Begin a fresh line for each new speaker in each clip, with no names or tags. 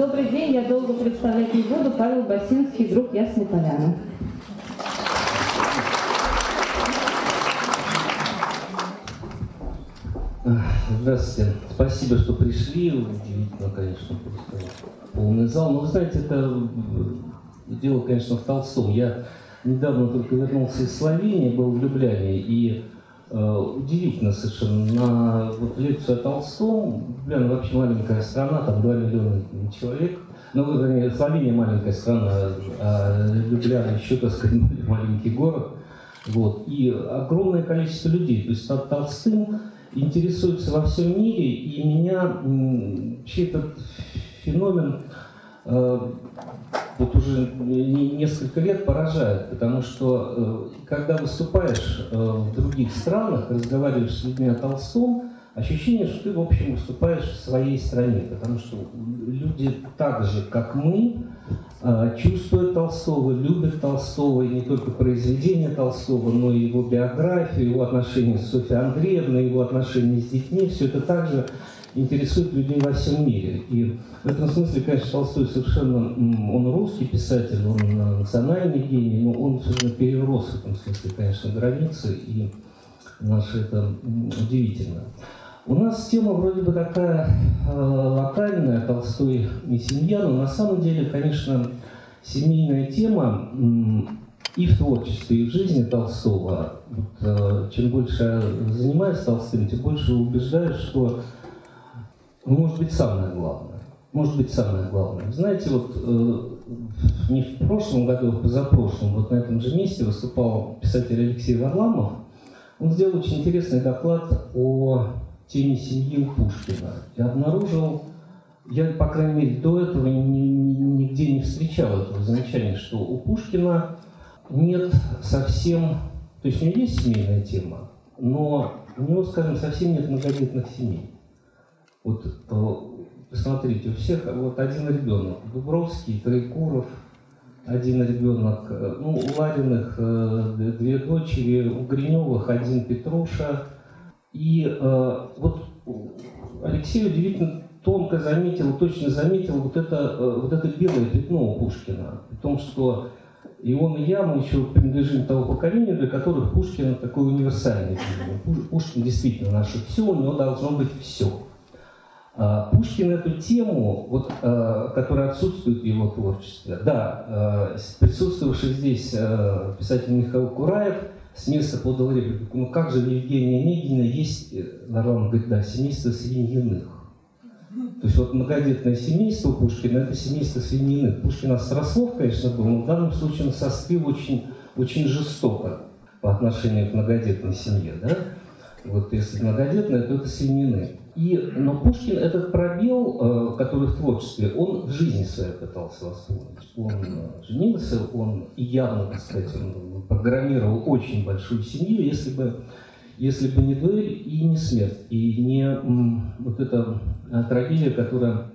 Добрый день, я долго представлять не буду. Павел Басинский, друг Ясной Поляны.
Здравствуйте. Спасибо, что пришли. Удивительно, конечно, просто полный зал. Но вы знаете, это дело, конечно, в Толстом. Я недавно только вернулся из Словении, был в Любляне, и э, удивительно совершенно, на вот, лекцию о Толстом, Любляна вообще маленькая страна, там 2 миллиона человек, ну, вернее, Словения маленькая страна, а Любляна еще, так сказать, маленький город, вот, и огромное количество людей, то есть Толстым интересуется во всем мире, и меня вообще этот феномен э, вот уже несколько лет поражает, потому что э, когда выступаешь э, в других странах, разговариваешь с людьми о Толстом, ощущение, что ты, в общем, выступаешь в своей стране, потому что люди так же, как мы, э, чувствуют Толстого, любят Толстого, и не только произведения Толстого, но и его биографию, его отношения с Софьей Андреевной, его отношения с детьми, все это также интересует людей во всем мире. И в этом смысле, конечно, Толстой совершенно, он русский писатель, он национальный гений, но он совершенно перерос в этом смысле, конечно, границы, и наше это удивительно. У нас тема вроде бы такая э, локальная, Толстой и семья, но на самом деле, конечно, семейная тема и в творчестве, и в жизни Толстого. Вот, э, чем больше я занимаюсь Толстым, тем больше убеждаюсь, что может быть самое главное. Может быть самое главное. Знаете, вот э, не в прошлом году, а позапрошлом, вот на этом же месте выступал писатель Алексей Варламов. Он сделал очень интересный доклад о теме семьи у Пушкина. Я обнаружил, я, по крайней мере, до этого ни, ни, нигде не встречал этого замечания, что у Пушкина нет совсем, то есть у него есть семейная тема, но у него, скажем, совсем нет многодетных семей. Вот э, посмотрите, у всех вот один ребенок, Дубровский, Троекуров, один ребенок, э, ну, у Лариных э, две дочери, у Гриневых один Петруша, и э, вот Алексей удивительно тонко заметил, точно заметил вот это, э, вот это белое пятно у Пушкина. О том, что и он, и я, мы еще принадлежим того поколению, для которых Пушкин такой универсальный. Пушкин действительно наше все, у него должно быть все. А Пушкин эту тему, вот, э, которая отсутствует в его творчестве, да, присутствовавший здесь писатель Михаил Кураев – с места подал реплику, ну как же Евгения Онегина есть, Нарлан говорит, да, семейство свиньиных. То есть вот многодетное семейство Пушкина – это семейство свиньиных. Пушкин острослов, конечно, был, но в данном случае он состыл очень, очень жестоко по отношению к многодетной семье. Да? Вот если многодетная, то это свиньины. И, но Пушкин этот пробел, э, который в творчестве, он в жизни своей пытался восполнить. Он э, женился, он явно, так сказать, он программировал очень большую семью, если бы, если бы не дуэль и не смерть, и не вот эта э, трагедия, которая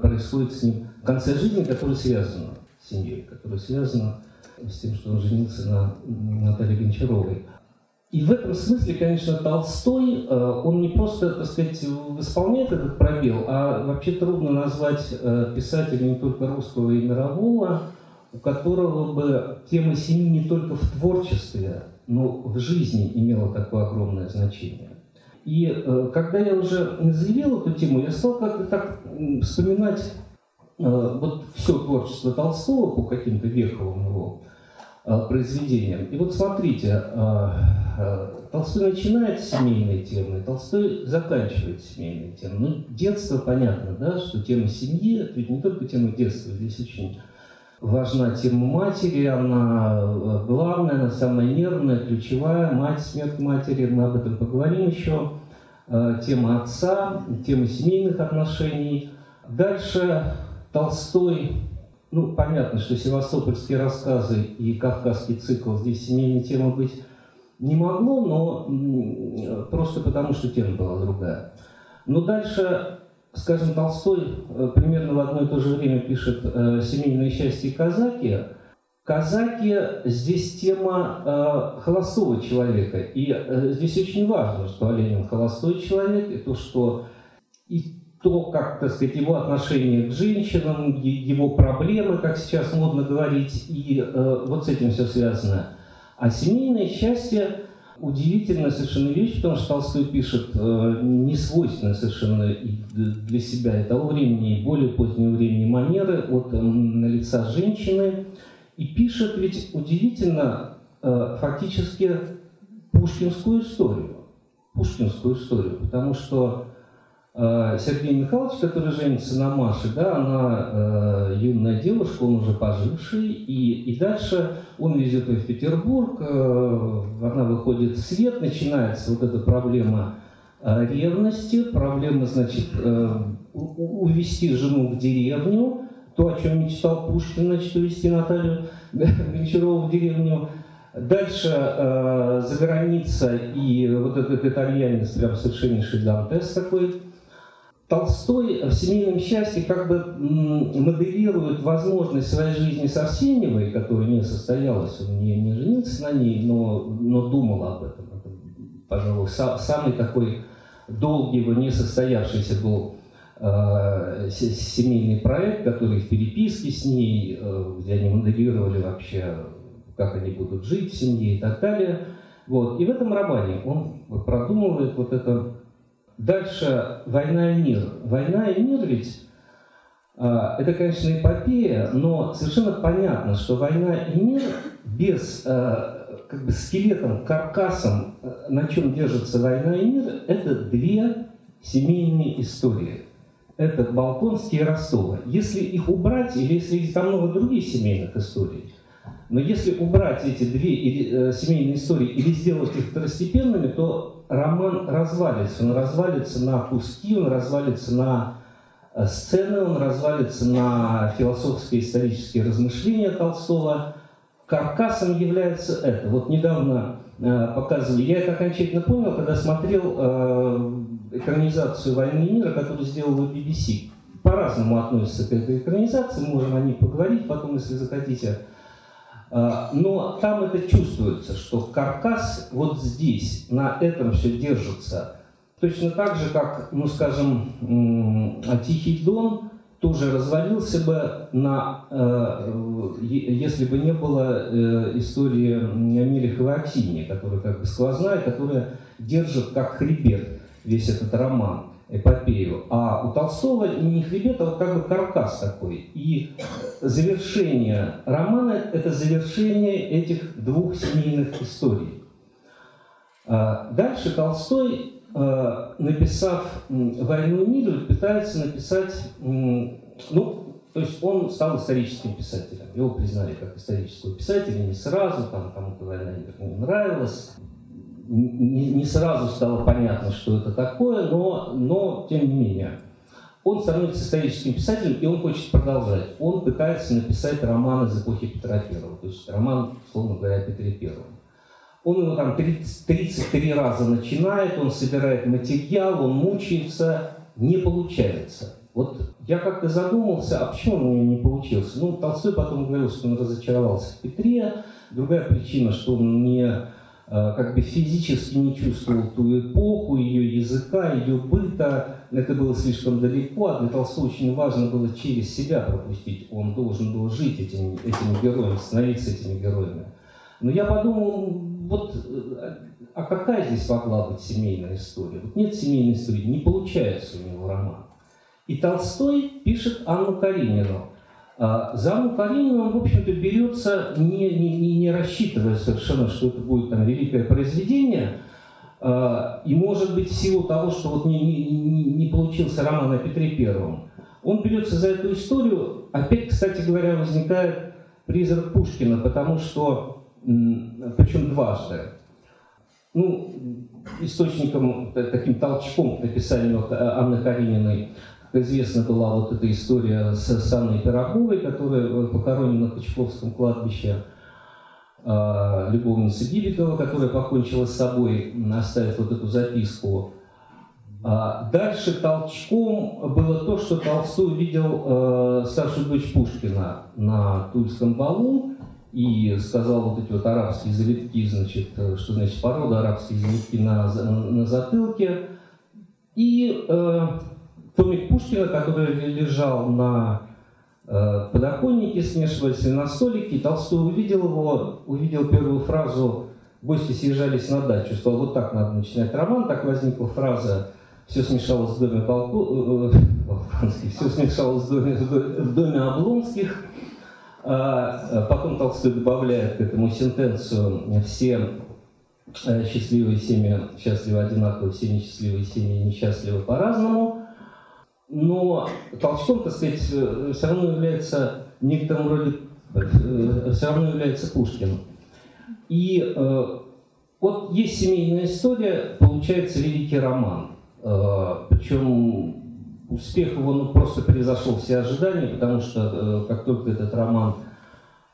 происходит с ним в конце жизни, которая связана с семьей, которая связана с тем, что он женился на Наталье Гончаровой. И в этом смысле, конечно, Толстой, э, он не просто, так сказать, восполняет этот пробел, а вообще трудно назвать э, писателя не только русского и мирового, у которого бы тема семьи не только в творчестве, но в жизни имела такое огромное значение. И э, когда я уже заявил эту тему, я стал как-то так вспоминать вот все творчество Толстого по каким-то веховым его произведениям. И вот смотрите, Э, Толстой начинает с семейной темы, Толстой заканчивает семейной темой. Ну, детство, понятно, да, что тема семьи, это ведь не только тема детства, здесь очень важна тема матери, она э, главная, она самая нервная, ключевая, мать, смерть матери, мы об этом поговорим еще. Э, тема отца, тема семейных отношений. Дальше Толстой, ну, понятно, что севастопольские рассказы и кавказский цикл, здесь семейная тема быть не могло, но просто потому, что тема была другая. Но дальше, скажем, Толстой э, примерно в одно и то же время пишет э, «Семейное счастье казаки». Казаки здесь тема э, холостого человека. И здесь очень важно, что Оленин холостой человек, и то, что и то, как, так сказать, его отношение к женщинам, его проблемы, как сейчас модно говорить, и э, вот с этим все связано. А семейное счастье удивительная совершенно вещь, потому что Толстой пишет э, не свойственные совершенно для себя и того времени, и более позднего времени манеры от э, лица женщины, и пишет ведь удивительно э, фактически пушкинскую историю. Пушкинскую историю, потому что Сергей Михайлович, который женится на Маше, да, она э, юная девушка, он уже поживший, и, и дальше он везет ее в Петербург, э, она выходит в свет, начинается вот эта проблема э, ревности, проблема, значит, э, увести жену в деревню, то, о чем мечтал Пушкин, значит, увезти Наталью Гончарову в деревню. Дальше э, за граница и вот этот итальянец, прям совершеннейший Дантес такой. Толстой в «Семейном счастье» как бы моделирует возможность своей жизни с Арсеньевой, которая не состоялась, он не, не женился на ней, но, но думал об этом. Это, пожалуй, са, самый такой долгий, не состоявшийся был э, семейный проект, который в переписке с ней, э, где они моделировали вообще, как они будут жить в семье и так далее. Вот. И в этом романе он продумывает вот это. Дальше «Война и мир». «Война и мир» ведь а, это, конечно, эпопея, но совершенно понятно, что «Война и мир» без а, как бы скелетом, каркасом, на чем держится «Война и мир», это две семейные истории это Балконские и Ростова. Если их убрать, или если там много других семейных историй, но если убрать эти две э, семейные истории или сделать их второстепенными, то роман развалится. Он развалится на куски, он развалится на э, сцены, он развалится на философские исторические размышления Толстого. Каркасом является это. Вот недавно э, показывали, я это окончательно понял, когда смотрел экранизацию «Войны и мира», которую сделала BBC. По-разному относятся к этой экранизации, можем о ней поговорить потом, если захотите. А, но там это чувствуется, что каркас вот здесь, на этом все держится. Точно так же, как, ну скажем, Тихий Дон тоже развалился бы на, э, если бы не было э, истории Мелехова и Аксиньи, которая как бы сквозная, которая держит как хребет весь этот роман, эпопею. А у Толстого не хребет, а вот как бы каркас такой. И завершение романа – это завершение этих двух семейных историй. А дальше Толстой, а, написав «Войну и мир», пытается написать, ну, то есть он стал историческим писателем. Его признали как исторического писателя не сразу, там кому-то «Война и мир» не нравилась, не, не сразу стало понятно, что это такое, но, но тем не менее. Он становится историческим писателем, и он хочет продолжать. Он пытается написать роман из эпохи Петра Первого, то есть роман, условно говоря, о Петре Первом. Он его там 30, 33 раза начинает, он собирает материал, он мучается, не получается. Вот я как-то задумался, а почему у меня не получился? Ну, Толстой потом говорил, что он разочаровался в Петре. Другая причина, что он не как бы физически не чувствовал ту эпоху, ее языка, ее быта. Это было слишком далеко, а для Толстого очень важно было через себя пропустить. Он должен был жить этими, этими героями, становиться этими героями. Но я подумал, вот, а какая здесь могла быть семейная история? Вот нет семейной истории, не получается у него роман. И Толстой пишет Анну Каренину – а, за Анну Каренину он, в общем-то, берется, не, не, не рассчитывая совершенно, что это будет там, великое произведение, а, и, может быть, в силу того, что вот не, не, не получился роман о Петре Первом, он берется за эту историю. Опять, кстати говоря, возникает призрак Пушкина, потому что, причем дважды, ну, источником, таким толчком к написанию Анны Карениной известна была вот эта история с, с Анной Пироговой, которая похоронена на Кочковском кладбище, э, любовница Бибикова, которая покончила с собой, оставив вот эту записку. А дальше толчком было то, что Толстой увидел э, старшую дочь Пушкина на Тульском балу и сказал вот эти вот арабские завитки, значит, э, что значит порода арабские завитки на, на, на затылке. И э, томик Пушкина, который лежал на э, подоконнике, смешивались на столике. Толстой увидел его, увидел первую фразу «Гости съезжались на дачу». Сказал, вот так надо начинать роман. Так возникла фраза «Все смешалось в доме полку...» э, э, «Все смешалось в доме, в доме Облонских». А потом Толстой добавляет к этому сентенцию «Все счастливые семьи счастливы одинаково, все несчастливые семьи несчастливы по-разному». Но Толстом, так сказать, все равно является в некотором роде, все равно является Пушкиным. И э, вот есть семейная история, получается великий роман. Э, причем успех его ну, просто превзошел все ожидания, потому что э, как только этот роман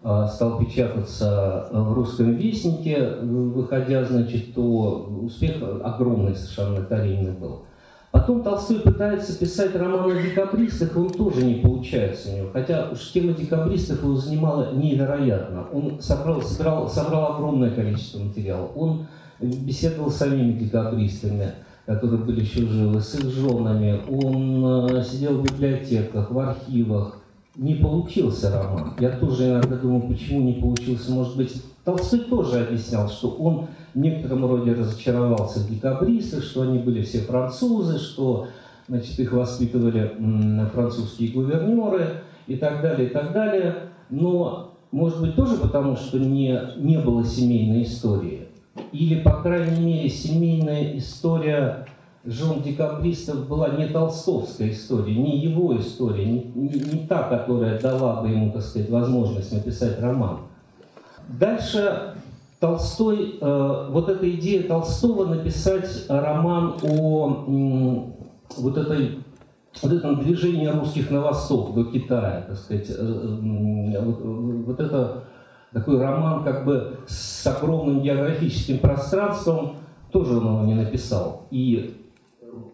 э, стал печататься в русском вестнике, выходя, значит, то успех огромный совершенно карийный был. Потом Толстой пытается писать роман о декабристах, он тоже не получается у него. Хотя уж тема декабристов его занимала невероятно. Он собрал, собрал, собрал огромное количество материала. Он беседовал с самими декабристами, которые были еще живы, с их женами. Он э, сидел в библиотеках, в архивах. Не получился роман. Я тоже иногда думаю, почему не получился. Может быть, Толстой тоже объяснял, что он в некотором роде разочаровался в декабристах, что они были все французы, что значит, их воспитывали французские гувернеры и так далее, и так далее. Но, может быть, тоже потому, что не, не было семейной истории. Или, по крайней мере, семейная история жен декабристов была не толстовская история, не его история, не, не, не та, которая дала бы ему, так сказать, возможность написать роман. Дальше Толстой, э, вот эта идея Толстого написать роман о вот этой вот этом движении русских на восток, до Китая, так сказать, э, вот, вот это такой роман как бы с огромным географическим пространством, тоже он его не написал. И,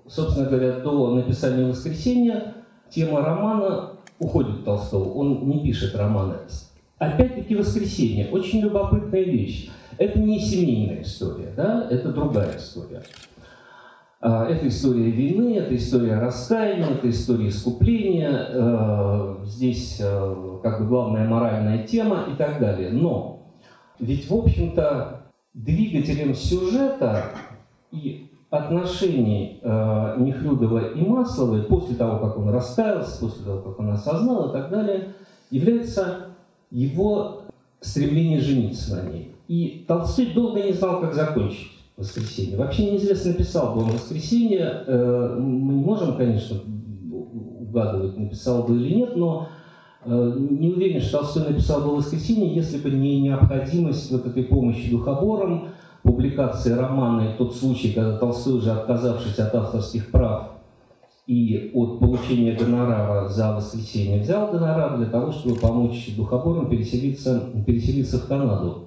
собственно говоря, до написания «Воскресенья» тема романа уходит Толстого, он не пишет романы. Опять-таки «Воскресенье» – очень любопытная вещь. Это не семейная история, да? это другая история. А, это история вины, это история раскаяния, это история искупления. Э, здесь э, как бы главная моральная тема и так далее. Но ведь, в общем-то, двигателем сюжета и отношений э, Нехлюдова и Масловой после того, как он раскаялся, после того, как он осознал и так далее, является его стремление жениться на ней. И Толстой долго не знал, как закончить воскресенье. Вообще неизвестно, написал бы он воскресенье. Э, мы не можем, конечно, угадывать, написал бы или нет, но э, не уверен, что Толстой написал бы воскресенье, если бы не необходимость вот этой помощи духоборам, публикации романа и тот случай, когда Толстой, уже отказавшись от авторских прав, и от получения гонорара за воскресенье взял гонорар для того, чтобы помочь духоборам переселиться, переселиться в Канаду.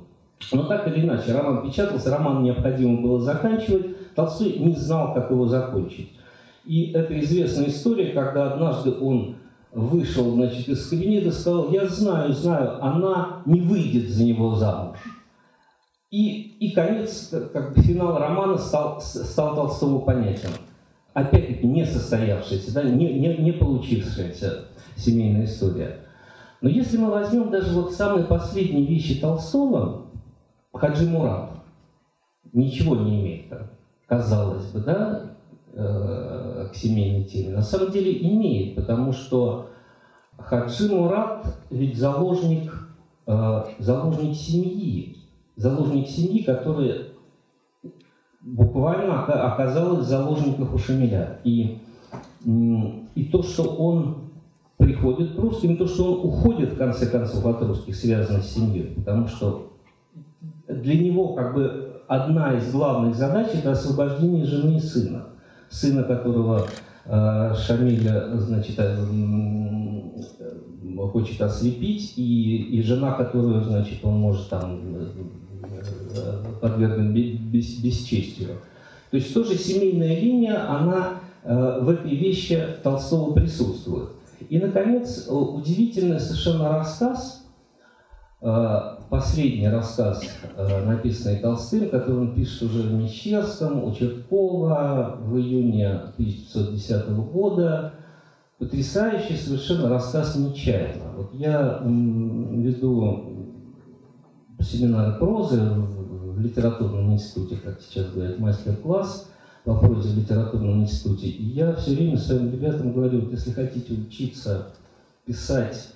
Но так или иначе, роман печатался, роман необходимо было заканчивать, Толстой не знал, как его закончить. И это известная история, когда однажды он вышел значит, из кабинета и сказал, я знаю, знаю, она не выйдет за него замуж. И, и конец, как бы финал романа стал, стал Толстому понятен опять-таки не состоявшаяся, да, не, не, не получившаяся семейная история. Но если мы возьмем даже вот самые последние вещи Толстого, Хаджи Мурат ничего не имеет, казалось бы, да, э, к семейной теме. На самом деле имеет, потому что Хаджи Мурат ведь заложник, э, заложник семьи, заложник семьи, который буквально оказалась в заложниках у Шамиля. И, и то, что он приходит к русским, то, что он уходит, в конце концов, от русских, связано с семьей. Потому что для него как бы одна из главных задач – это освобождение жены и сына. Сына, которого э, Шамиля, значит, э, хочет ослепить, и, и жена, которую, значит, он может там подвергнут бес, бесчестию. То есть тоже семейная линия, она э, в этой вещи Толстого присутствует. И, наконец, удивительный совершенно рассказ э, последний рассказ, э, написанный Толстым, который он пишет уже в Мещерском, у Черткова в июне 1910 года. Потрясающий совершенно рассказ «Нечаянно». Вот я веду семинары прозы в литературном институте, как сейчас говорят, мастер-класс по прозе в литературном институте. И я все время своим ребятам говорю, вот если хотите учиться писать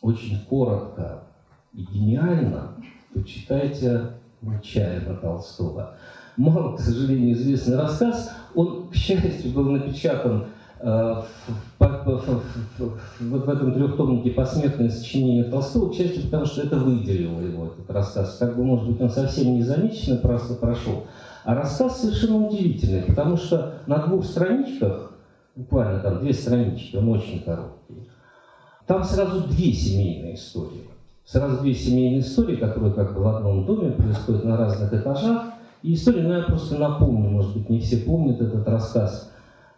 очень коротко, и гениально, то читайте нечаянно Толстого. Мало, к сожалению, известный рассказ. Он, к счастью, был напечатан э, в, этом трехтомнике «Посмертное сочинение Толстого», счастью, потому что это выделило его, этот рассказ. Как бы, может быть, он совсем незамеченно просто прошел. А рассказ совершенно удивительный, потому что на двух страничках, буквально там две странички, он очень короткий, там сразу две семейные истории. Сразу две семейные истории, которые как бы в одном доме происходят на разных этажах. И история, ну я просто напомню, может быть, не все помнят этот рассказ.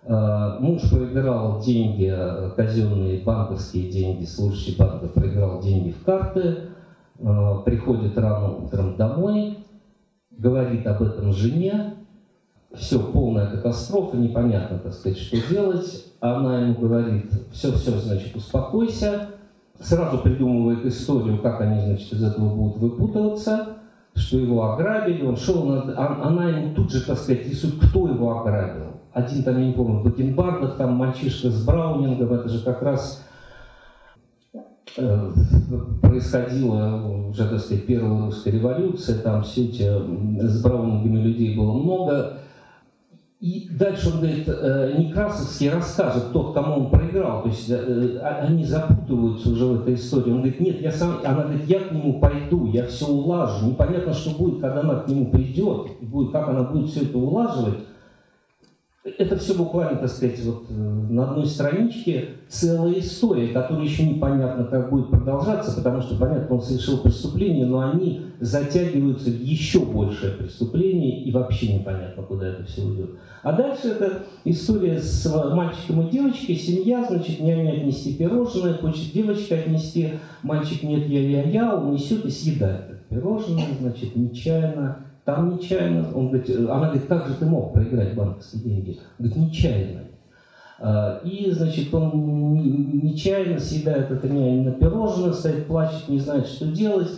А, муж проиграл деньги, казенные банковские деньги, служащий банка проиграл деньги в карты, а, приходит рано утром домой, говорит об этом жене, все, полная катастрофа, непонятно, так сказать, что делать. Она ему говорит, все-все, значит, успокойся, сразу придумывает историю, как они, значит, из этого будут выпутываться, что его ограбили, он шел, на, а, она ему тут же, так сказать, рисует, кто его ограбил. Один там, я не помню, Бакенбардах, там мальчишка с Браунингом, это же как раз э, происходила уже, так сказать, первая русская революция, там все эти, с Браунингами людей было много, и дальше он говорит, э, Некрасовский расскажет тот, кому он проиграл. То есть э, а, они запутываются уже в этой истории. Он говорит, нет, я сам, она говорит, я к нему пойду, я все улажу. Непонятно, что будет, когда она к нему придет, будет, как она будет все это улаживать. Это все буквально, так сказать, вот э, на одной страничке целая история, которая еще непонятно, как будет продолжаться, потому что, понятно, он совершил преступление, но они затягиваются в еще большее преступление, и вообще непонятно, куда это все уйдет. А дальше это история с мальчиком и девочкой, семья, значит, няня отнести пирожное, хочет девочка отнести, мальчик нет, я-я-я, он несет и съедает пирожное, значит, нечаянно там нечаянно, он говорит, она говорит, как же ты мог проиграть банковские деньги? Говорит, нечаянно. А, и, значит, он нечаянно съедает это на пирожное, стоит, плачет, не знает, что делать.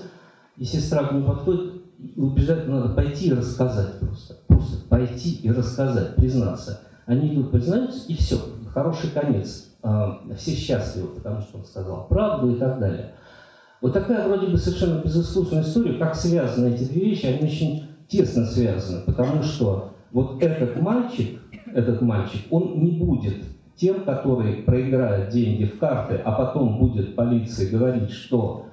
И сестра к нему подходит, убежать надо пойти и рассказать просто. Просто пойти и рассказать, признаться. Они идут, признаются, и все, хороший конец. А, все счастливы, потому что он сказал правду и так далее. Вот такая вроде бы совершенно безыскусная история, как связаны эти две вещи, они очень тесно связаны, потому что вот этот мальчик, этот мальчик, он не будет тем, который проиграет деньги в карты, а потом будет полиции говорить, что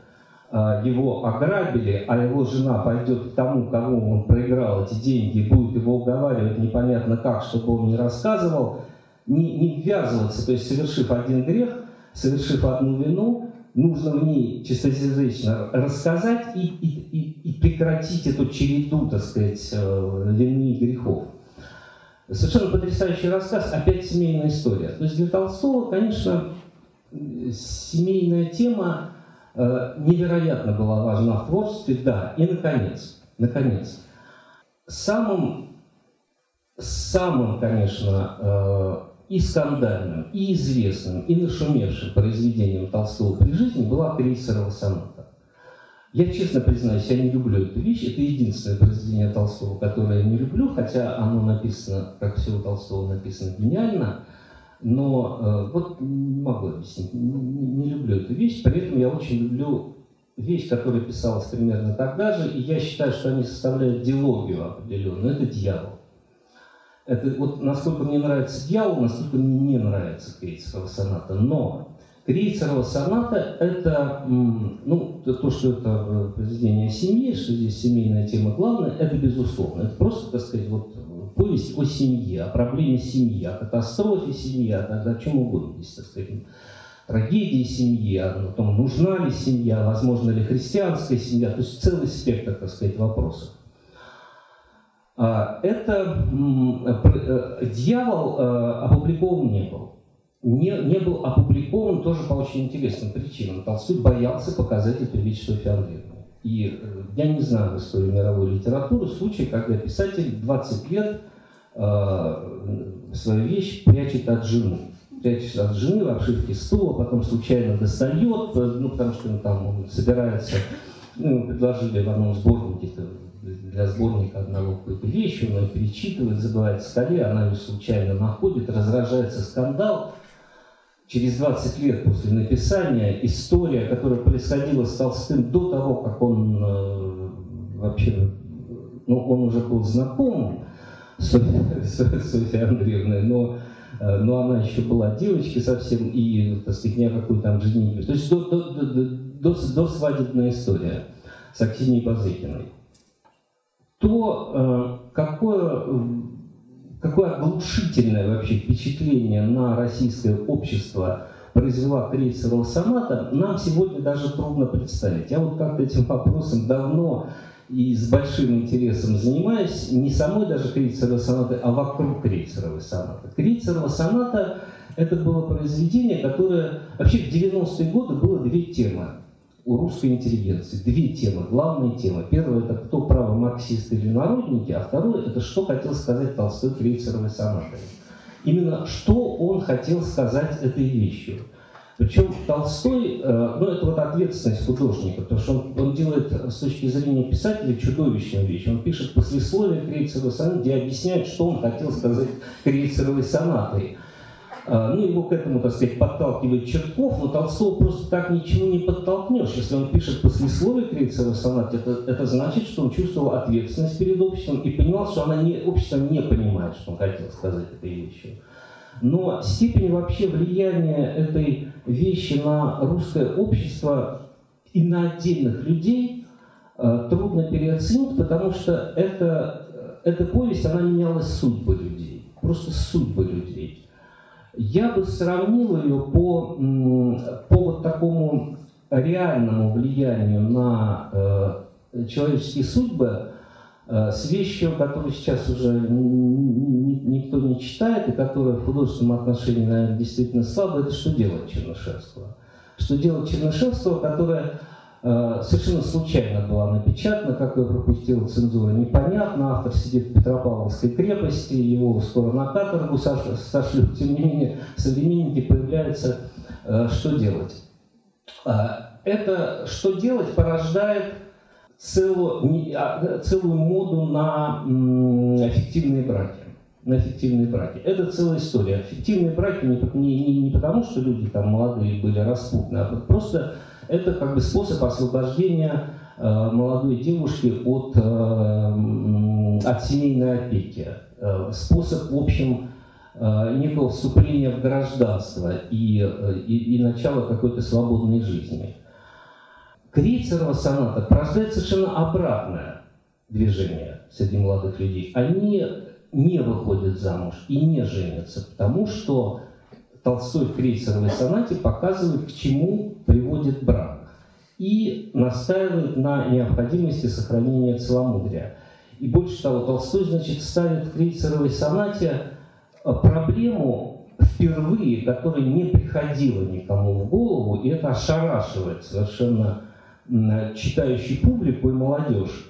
э, его ограбили, а его жена пойдет к тому, кому он проиграл эти деньги, и будет его уговаривать непонятно как, чтобы он не рассказывал, не, не ввязываться, то есть совершив один грех, совершив одну вину, нужно в ней чистосердечно рассказать и, и, и, и прекратить эту череду, так сказать, э, вины и грехов. Совершенно потрясающий рассказ, опять семейная история. То есть для Толстого, конечно, семейная тема э, невероятно была важна в творчестве, да. И, наконец, наконец, самым, самым, конечно, э, и скандальным, и известным, и нашумевшим произведением Толстого при жизни была «Крейсерова соната». Я честно признаюсь, я не люблю эту вещь. Это единственное произведение Толстого, которое я не люблю, хотя оно написано, как все у Толстого написано, гениально. Но э, вот не могу объяснить, не, не люблю эту вещь. При этом я очень люблю вещь, которая писалась примерно тогда же, и я считаю, что они составляют диалогию определенную. Это дьявол. Это вот насколько мне нравится дьявол, настолько мне не нравится Крейцерова соната. Но Крейцерова соната – это, ну, то, что это произведение о семье, что здесь семейная тема главная, это безусловно. Это просто, так сказать, вот повесть о семье, о проблеме семьи, о катастрофе семьи, о, о чем угодно здесь, так сказать, трагедии семьи, о том, нужна ли семья, возможно ли христианская семья, то есть целый спектр, так сказать, вопросов. А, это э, дьявол э, опубликован не был. Не, не был опубликован тоже по очень интересным причинам. Толстой боялся показать эту Софье Андреевне. И э, я не знаю в истории мировой литературы случай, когда писатель 20 лет э, свою вещь прячет от жены. Прячет от жены в обшивке стула, потом случайно достает, ну, потому что ну, там он собирается, ну, предложили в одном сборнике для сборника одного какой-то вещи, он ее перечитывает, забывает в столе, она ее случайно находит, разражается скандал. Через 20 лет после написания история, которая происходила с Толстым до того, как он э, вообще, ну, он уже был знаком с Софьей Андреевной, но, э, но она еще была девочкой совсем, и, так сказать, ни о какой там женитьбе. То есть до, до, до, до, до свадебная история с Аксиньей Базыкиной то э, какое, какое оглушительное вообще впечатление на российское общество произвела крейсерова соната, нам сегодня даже трудно представить. Я вот как-то этим вопросом давно и с большим интересом занимаюсь, не самой даже крейсеровой сонаты, а вокруг крейсеровой сонаты. Крейсерова соната – это было произведение, которое вообще в 90-е годы было две темы у русской интеллигенции. Две темы, главные темы. Первая – это кто право марксисты или народники, а второе – это что хотел сказать Толстой крейсеровой сонатой. Именно что он хотел сказать этой вещью. Причем Толстой, э, ну это вот ответственность художника, потому что он, он делает с точки зрения писателя чудовищную вещь. Он пишет послесловие Крейцеровой сонаты, где объясняет, что он хотел сказать Крейцеровой сонатой. А, ну, его к этому, так сказать, подталкивает Чертков, но Толстого просто так ничего не подтолкнешь. Если он пишет послесловие Крейцера сонате, это, это значит, что он чувствовал ответственность перед обществом и понимал, что она не, общество не понимает, что он хотел сказать этой вещью. Но степень вообще влияния этой вещи на русское общество и на отдельных людей э, трудно переоценить, потому что это, эта повесть, она меняла судьбы людей, просто судьбы людей. Я бы сравнил ее по, по вот такому реальному влиянию на э, человеческие судьбы э, с вещью, которую сейчас уже никто не читает, и которая в художественном отношении, наверное, действительно слабая, это «Что делать Чернышевского?». «Что делать Чернышевского?», которая Э, совершенно случайно была напечатана, как ее пропустила цензура, непонятно. Автор сидит в Петропавловской крепости, его скоро на каторгу сошлют. Тем не менее, современники появляются, э, что делать. Э, это «что делать» порождает целую, а, целую моду на фиктивные браки на фиктивные браки. Это целая история. Фиктивные браки не, не, не потому, что люди там молодые были распутны, а просто это как бы способ освобождения э, молодой девушки от, э, от семейной опеки. Э, способ, в общем, некого вступления в гражданство и, и, и начала какой-то свободной жизни. Крейцерова соната порождает совершенно обратное движение среди молодых людей. Они не выходят замуж и не женятся, потому что Толстой в крейсеровой сонате показывает, к чему приводит брак и настаивает на необходимости сохранения целомудрия. И больше того, Толстой, значит, ставит в крейсеровой сонате э, проблему впервые, которая не приходила никому в голову, и это ошарашивает совершенно читающий публику и молодежь.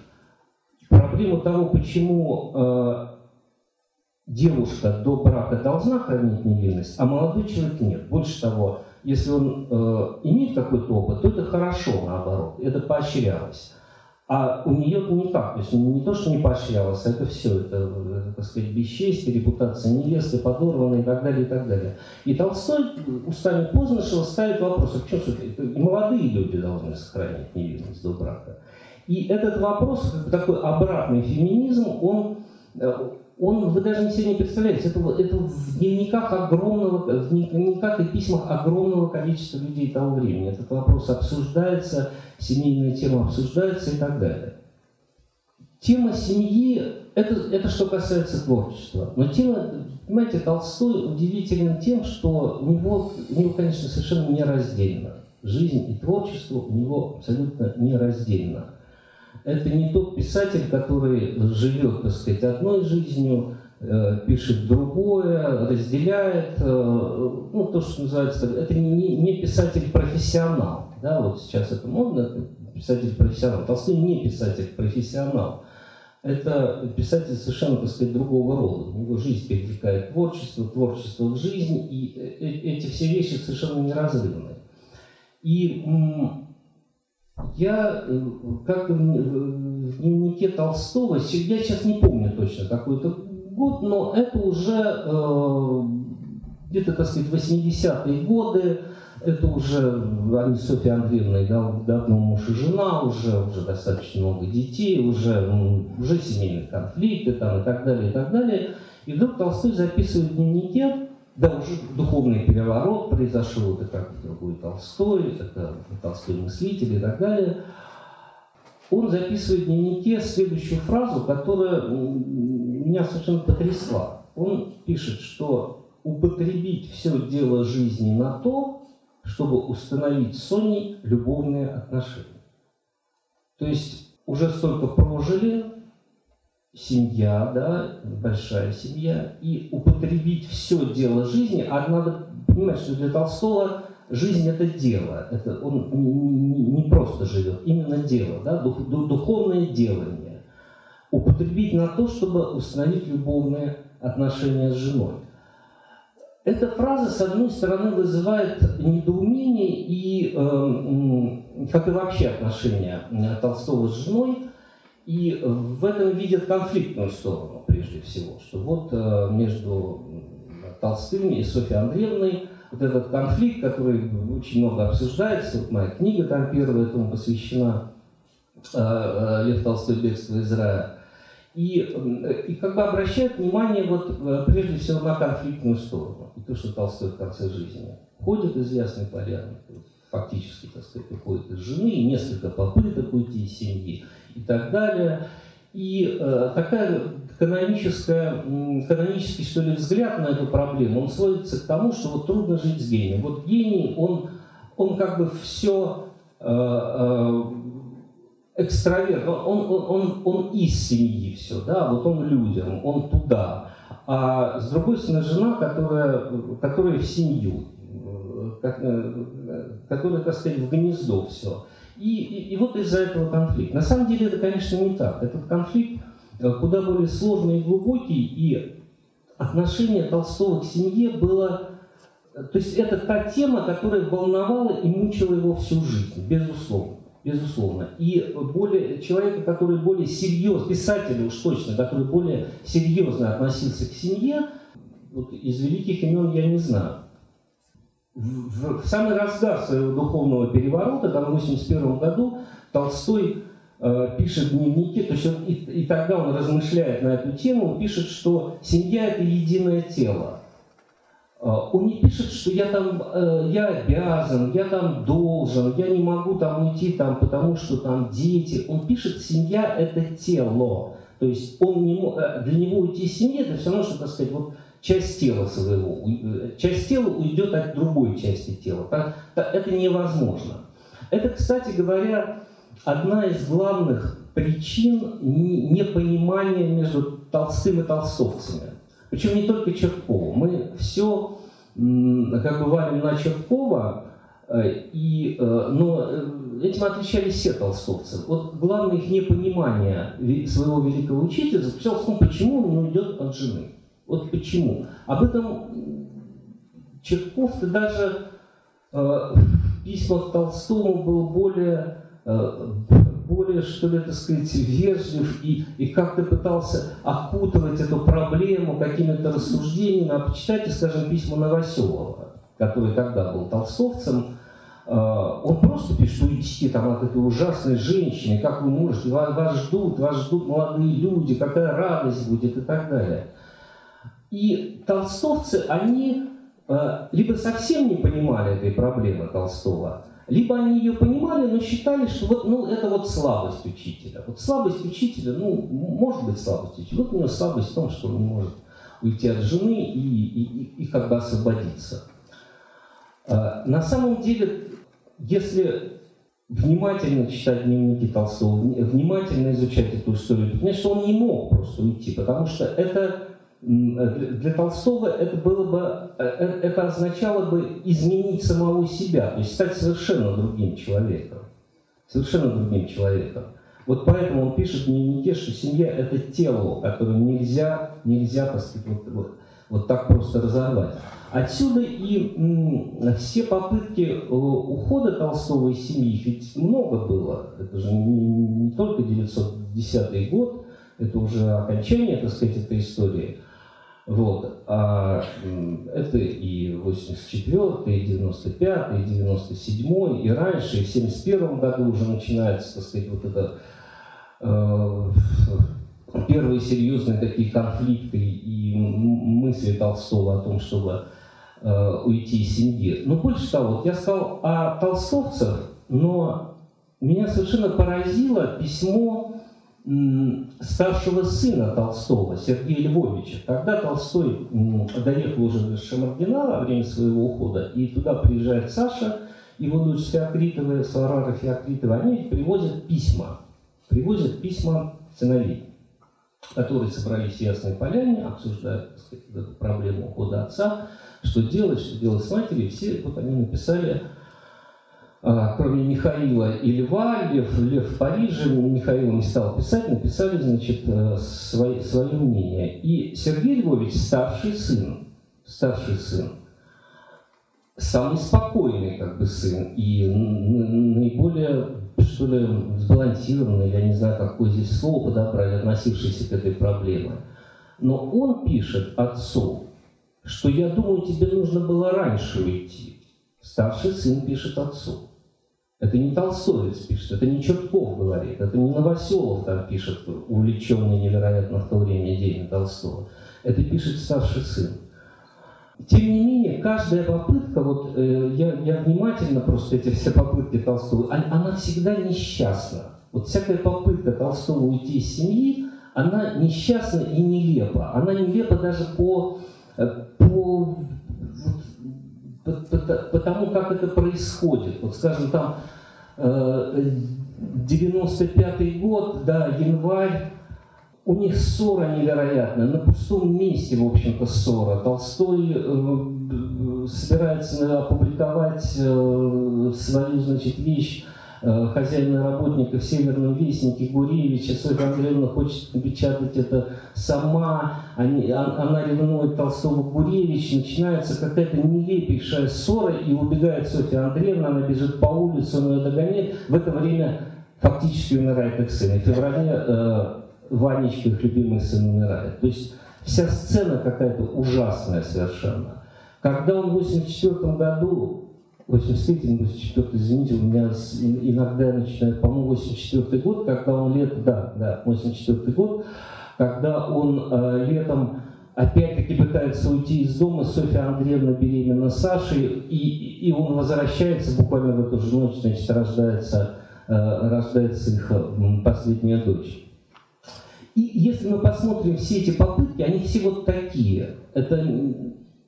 Проблему того, почему э, девушка до брака должна хранить невинность, а молодой человек нет. Больше того, если он э, имеет какой-то опыт, то это хорошо, наоборот, это поощрялось. А у нее никак, то есть не то, что не поощрялось, а это все, это, это так сказать, бесчестие, репутация невесты подорвана и так далее, и так далее. И Толстой устами Познышева ставит вопрос, а что, и молодые люди должны сохранить невинность до брака. И этот вопрос, такой обратный феминизм, он э, он, вы даже себе не представляете, это, это в дневниках огромного, в дневниках и письмах огромного количества людей того времени. Этот вопрос обсуждается, семейная тема обсуждается и так далее. Тема семьи, это, это что касается творчества. Но тема, понимаете, Толстой удивителен тем, что у него, у него конечно, совершенно нераздельно. Жизнь и творчество у него абсолютно нераздельно это не тот писатель, который живет, так сказать, одной жизнью, э, пишет другое, разделяет, э, ну, то, что называется, это не, не писатель-профессионал. Да, вот сейчас это модно, писатель-профессионал. Толстой не писатель-профессионал. Это писатель совершенно, так сказать, другого рода. У него жизнь перетекает творчество, творчество в жизнь, и э, эти все вещи совершенно неразрывны. И я э, как в дневнике Толстого, я сейчас не помню точно какой это год, но это уже где-то, так сказать, 80-е годы, это уже они с Софьей Андреевной да, давно муж и жена, уже, уже достаточно много детей, уже, ну, уже семейные конфликты там, и так далее, и так далее. И вдруг Толстой записывает в дневнике, да, уже духовный переворот произошел, это как другой Толстой, это Толстой мыслитель и так далее. Он записывает в дневнике следующую фразу, которая меня совершенно потрясла. Он пишет, что употребить все дело жизни на то, чтобы установить с Соней любовные отношения. То есть уже столько прожили, семья, да, большая семья, и употребить все дело жизни, а надо понимать, что для Толстого жизнь это дело, это он не просто живет, именно дело, да, дух, духовное делание. Употребить на то, чтобы установить любовные отношения с женой. Эта фраза, с одной стороны, вызывает недоумение и, э, как и вообще отношения э, Толстого с женой, и в этом видят конфликтную сторону, прежде всего, что вот э, между Толстым и Софьей Андреевной вот этот конфликт, который очень много обсуждается, вот моя книга там первая этому посвящена, Лев Толстой «Бегство из рая», и, и как бы обращает внимание вот э, прежде всего на конфликтную сторону. И то, что Толстой в конце жизни ходит из Ясной Поляны, фактически, так сказать, уходит из жены, и несколько попыток уйти из семьи и так далее. И э, такая каноническая, канонический, что ли, взгляд на эту проблему, он сводится к тому, что вот трудно жить с гением. Вот гений, он, он как бы все э, э, экстраверт, он, он, он, он из семьи все, да, вот он людям, он туда. А с другой стороны, жена, которая, которая в семью, как, которая, так сказать, в гнездо все. И, и, и вот из-за этого конфликт. На самом деле это, конечно, не так. Этот конфликт э, куда более сложный и глубокий, и отношение Толстого к семье было... То есть это та тема, которая волновала и мучила его всю жизнь, безусловно безусловно. И более, человека, который более серьезно, писателя уж точно, который более серьезно относился к семье, вот из великих имен я не знаю. В, самый разгар своего духовного переворота, там, в 1981 году, Толстой э, пишет дневники, то есть он, и, и тогда он размышляет на эту тему, пишет, что семья – это единое тело. А, он не пишет, что я там, э, я обязан, я там должен, я не могу там уйти там, потому что там дети. Он пишет, семья это тело. То есть он не, э, для него уйти из семьи, это все равно, что, так сказать, вот часть тела своего, э, часть тела уйдет от другой части тела. Это невозможно. Это, кстати говоря, одна из главных причин непонимания между Толстым и толстовцами. Причем не только Черкова. Мы все как бы валим на Черкова, э, и, э, но этим отличались все толстовцы. Вот главное их непонимание своего великого учителя заключалось в том, почему он не уйдет от жены. Вот почему. Об этом Черков-то даже в письмах Толстому был более более, что ли, так сказать, вежлив и, и как-то пытался окутывать эту проблему какими-то рассуждениями. А почитайте, скажем, письма Новоселова, который тогда был толстовцем, а, он просто пишет, уйдите там от этой ужасной женщины, как вы можете, вас, вас ждут, вас ждут молодые люди, какая радость будет и так далее. И толстовцы, они а, либо совсем не понимали этой проблемы Толстого, либо они ее понимали, но считали, что вот, ну, это вот слабость учителя. Вот слабость учителя, ну, может быть слабость учителя. Вот у него слабость в том, что он не может уйти от жены и, и, и, и как бы освободиться. А, на самом деле, если внимательно читать дневники Толстого, внимательно изучать эту историю, то, конечно, он не мог просто уйти, потому что это для Толстого это было бы, э, э, это означало бы изменить самого себя, то есть стать совершенно другим человеком. Совершенно другим человеком. Вот поэтому он пишет дневнике, что семья – это тело, которое нельзя, нельзя так сказать, вот, вот, вот так просто разорвать. Отсюда и все попытки э, ухода Толстого из семьи, ведь много было, это же не, не только 910 год, это уже окончание, так сказать, этой истории. Вот. А это и 84 и 95 и 97 и раньше, и в 71 году уже начинается, так сказать, вот это э, первые серьезные такие конфликты и мысли Толстого о том, чтобы э, уйти из семьи. Но больше того, вот я сказал о толстовцах, но меня совершенно поразило письмо старшего сына Толстого, Сергея Львовича. Когда Толстой доехал уже до Шамардина во время своего ухода, и туда приезжает Саша, его дочь Феокритова, Сарара Феокритова, они привозят письма, привозят письма сыновей, которые собрались в Ясной Поляне, обсуждают сказать, проблему ухода отца, что делать, что делать с матерью. Все вот они написали кроме Михаила и Льва, Лев, Лев в Париже, Михаил не стал писать, написали, значит, э, свои, свое мнение. И Сергей Львович, старший сын, старший сын, самый спокойный как бы сын и наиболее, что ли, сбалансированный, я не знаю, какое здесь слово подобрать, относившийся к этой проблеме. Но он пишет отцу, что я думаю, тебе нужно было раньше уйти. Старший сын пишет отцу. Это не Толстовец пишет, это не Чертков говорит, это не Новоселов там пишет, увлеченный невероятно в то время идеями Толстого. Это пишет старший сын. Тем не менее, каждая попытка, вот э, я, я внимательно просто эти все попытки Толстого, она, она всегда несчастна. Вот всякая попытка Толстого уйти из семьи, она несчастна и нелепа. Она нелепа даже по, э, по потому как это происходит. Вот скажем, там 95 год, да, январь, у них ссора невероятная, на пустом месте, в общем-то, ссора. Толстой э, собирается опубликовать э, свою, значит, вещь Э, хозяина работника в Северном Вестнике Гуревича. Софья Андреевна хочет напечатать это сама. Они, а, она ревнует Толстого Гуревич. Начинается какая-то нелепейшая ссора, и убегает Софья Андреевна. Она бежит по улице, он ее догоняет. В это время фактически умирает их сын. в феврале э, Ванечка, их любимый сын, умирает. То есть вся сцена какая-то ужасная совершенно. Когда он в 1984 году 83 84 извините, у меня иногда я начинаю, по-моему, 84 год, когда он лет, да, да, 84 год, когда он э, летом опять-таки пытается уйти из дома, Софья Андреевна беременна Сашей, и, и он возвращается, буквально в эту же ночь, значит, рождается, э, рождается их последняя дочь. И если мы посмотрим все эти попытки, они все вот такие. Это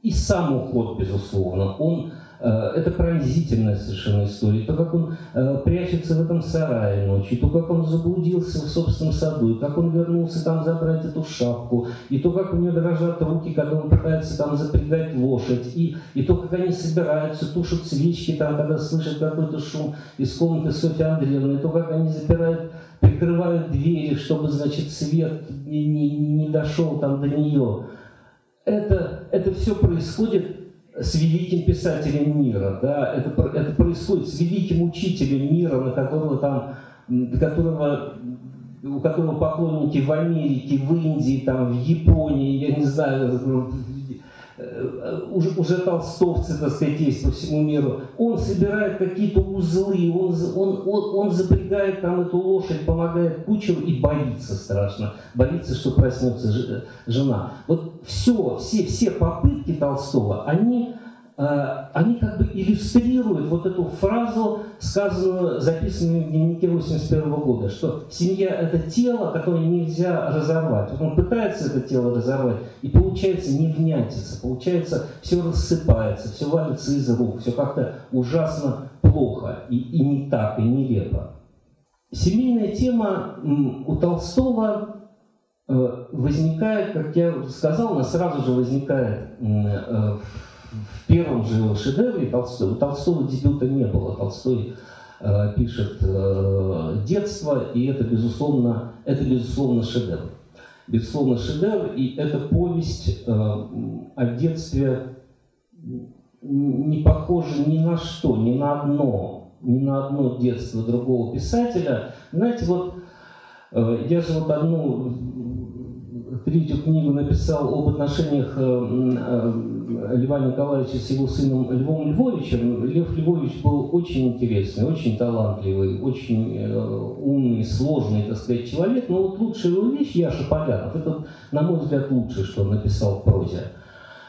и сам уход, безусловно, он это пронзительная совершенно история. То, как он э, прячется в этом сарае ночью, то, как он заблудился в собственном саду, и как он вернулся там забрать эту шапку, и то, как у него дрожат руки, когда он пытается там запрягать лошадь, и, и то, как они собираются, тушат свечки там, когда слышат какой-то шум из комнаты Софьи Андреевны, и то, как они запирают прикрывают двери, чтобы, значит, свет не, не, не дошел там до нее. Это, это все происходит с великим писателем мира, да, это, это происходит с великим учителем мира, на которого там, которого, у которого поклонники в Америке, в Индии, там, в Японии, я не знаю, уже, уже толстовцы, так сказать, есть по всему миру, он собирает какие-то узлы, он, он, он, он запрягает там эту лошадь, помогает кучеру и боится страшно, боится, что проснется жена. Вот все, все, все попытки Толстого, они Э, они как бы иллюстрируют вот эту фразу, сказанную, записанную в дневнике 81 года, что семья – это тело, которое нельзя разорвать. Он пытается это тело разорвать, и получается не внятится, получается все рассыпается, все валится из рук, все как-то ужасно плохо, и, и не так, и нелепо. Семейная тема у Толстого э, возникает, как я сказал, у нас сразу же возникает э, в первом же шедевре Толстой. У Толстого дебюта не было. Толстой э, пишет детство, и это безусловно, это безусловно шедевр. Безусловно шедевр, и это повесть о детстве не похожа ни на что, ни на одно, ни на одно детство другого писателя. Знаете, вот я же вот одну третью книгу написал об отношениях э, э, Льва Николаевича с его сыном Львом Львовичем. Лев Львович был очень интересный, очень талантливый, очень э, умный, сложный, так сказать, человек. Но вот лучшая его вещь Яша Полянов, это, на мой взгляд, лучшее, что он написал в прозе.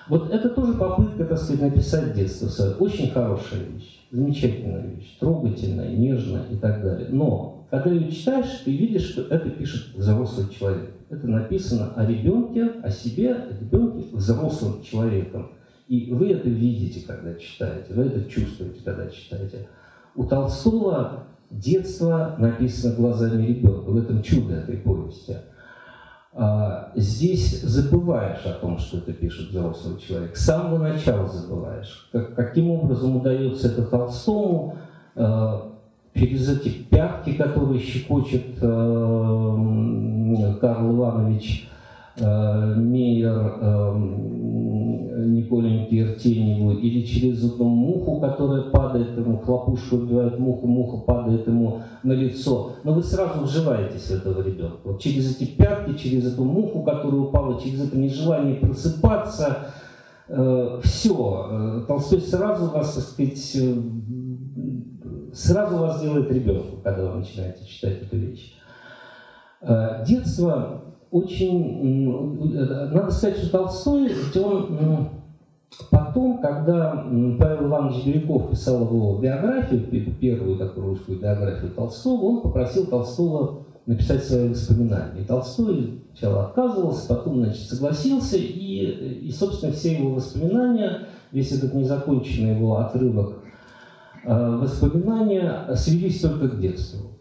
Вот это тоже попытка, так сказать, написать детство. Очень хорошая вещь, замечательная вещь, трогательная, нежная и так далее. Но когда ее читаешь, ты видишь, что это пишет взрослый человек. Это написано о ребенке, о себе, о ребенке взрослым человеком. И вы это видите, когда читаете, вы это чувствуете, когда читаете. У Толстого детство написано глазами ребенка, в этом чудо этой повести. А здесь забываешь о том, что это пишет взрослый человек. С самого начала забываешь. Как, каким образом удается это Толстому, а, через эти пятки, которые щекочет э, Карл Иванович э, Мейер э, Николеньке Иртеньеву, или через эту муху, которая падает ему, хлопушка убивает муху, муха падает ему на лицо. Но вы сразу вживаетесь в этого ребенка. Вот через эти пятки, через эту муху, которая упала, через это нежелание просыпаться, все. Толстой сразу вас, так сказать, сразу вас делает ребенком, когда вы начинаете читать эту вещь. Э, детство очень... Надо сказать, что Толстой, он потом, когда Павел Иванович Бирюков писал его биографию, первую такую русскую биографию Толстого, он попросил Толстого написать свои воспоминания. И Толстой сначала отказывался, потом, значит, согласился, и, и, собственно, все его воспоминания, весь этот незаконченный его отрывок воспоминания свелись только к детству.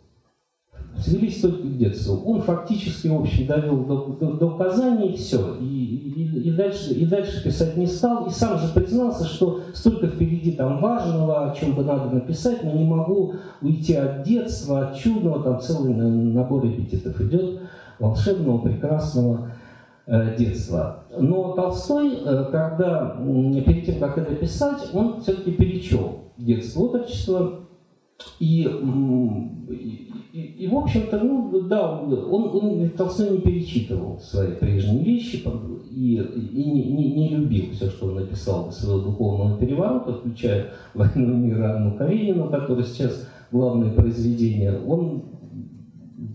Свелись только к детству. Он фактически, в общем, довел до, до, до указаний и все. И, и, и, дальше, и дальше писать не стал. И сам же признался, что столько впереди там важного, о чем бы надо написать, но не могу уйти от детства, от чудного, там целый набор эпитетов идет, волшебного, прекрасного э, детства. Но Толстой, э, когда, перед тем, как это писать, он все-таки перечел детство, отрочество. И, и, и, и, в общем-то, ну, да, он, он Толстой не перечитывал свои прежние вещи и, и не, не, не любил все, что он написал до своего духовного переворота, включая «Войну мира» Анну Каренину, которая сейчас главное произведение. Он,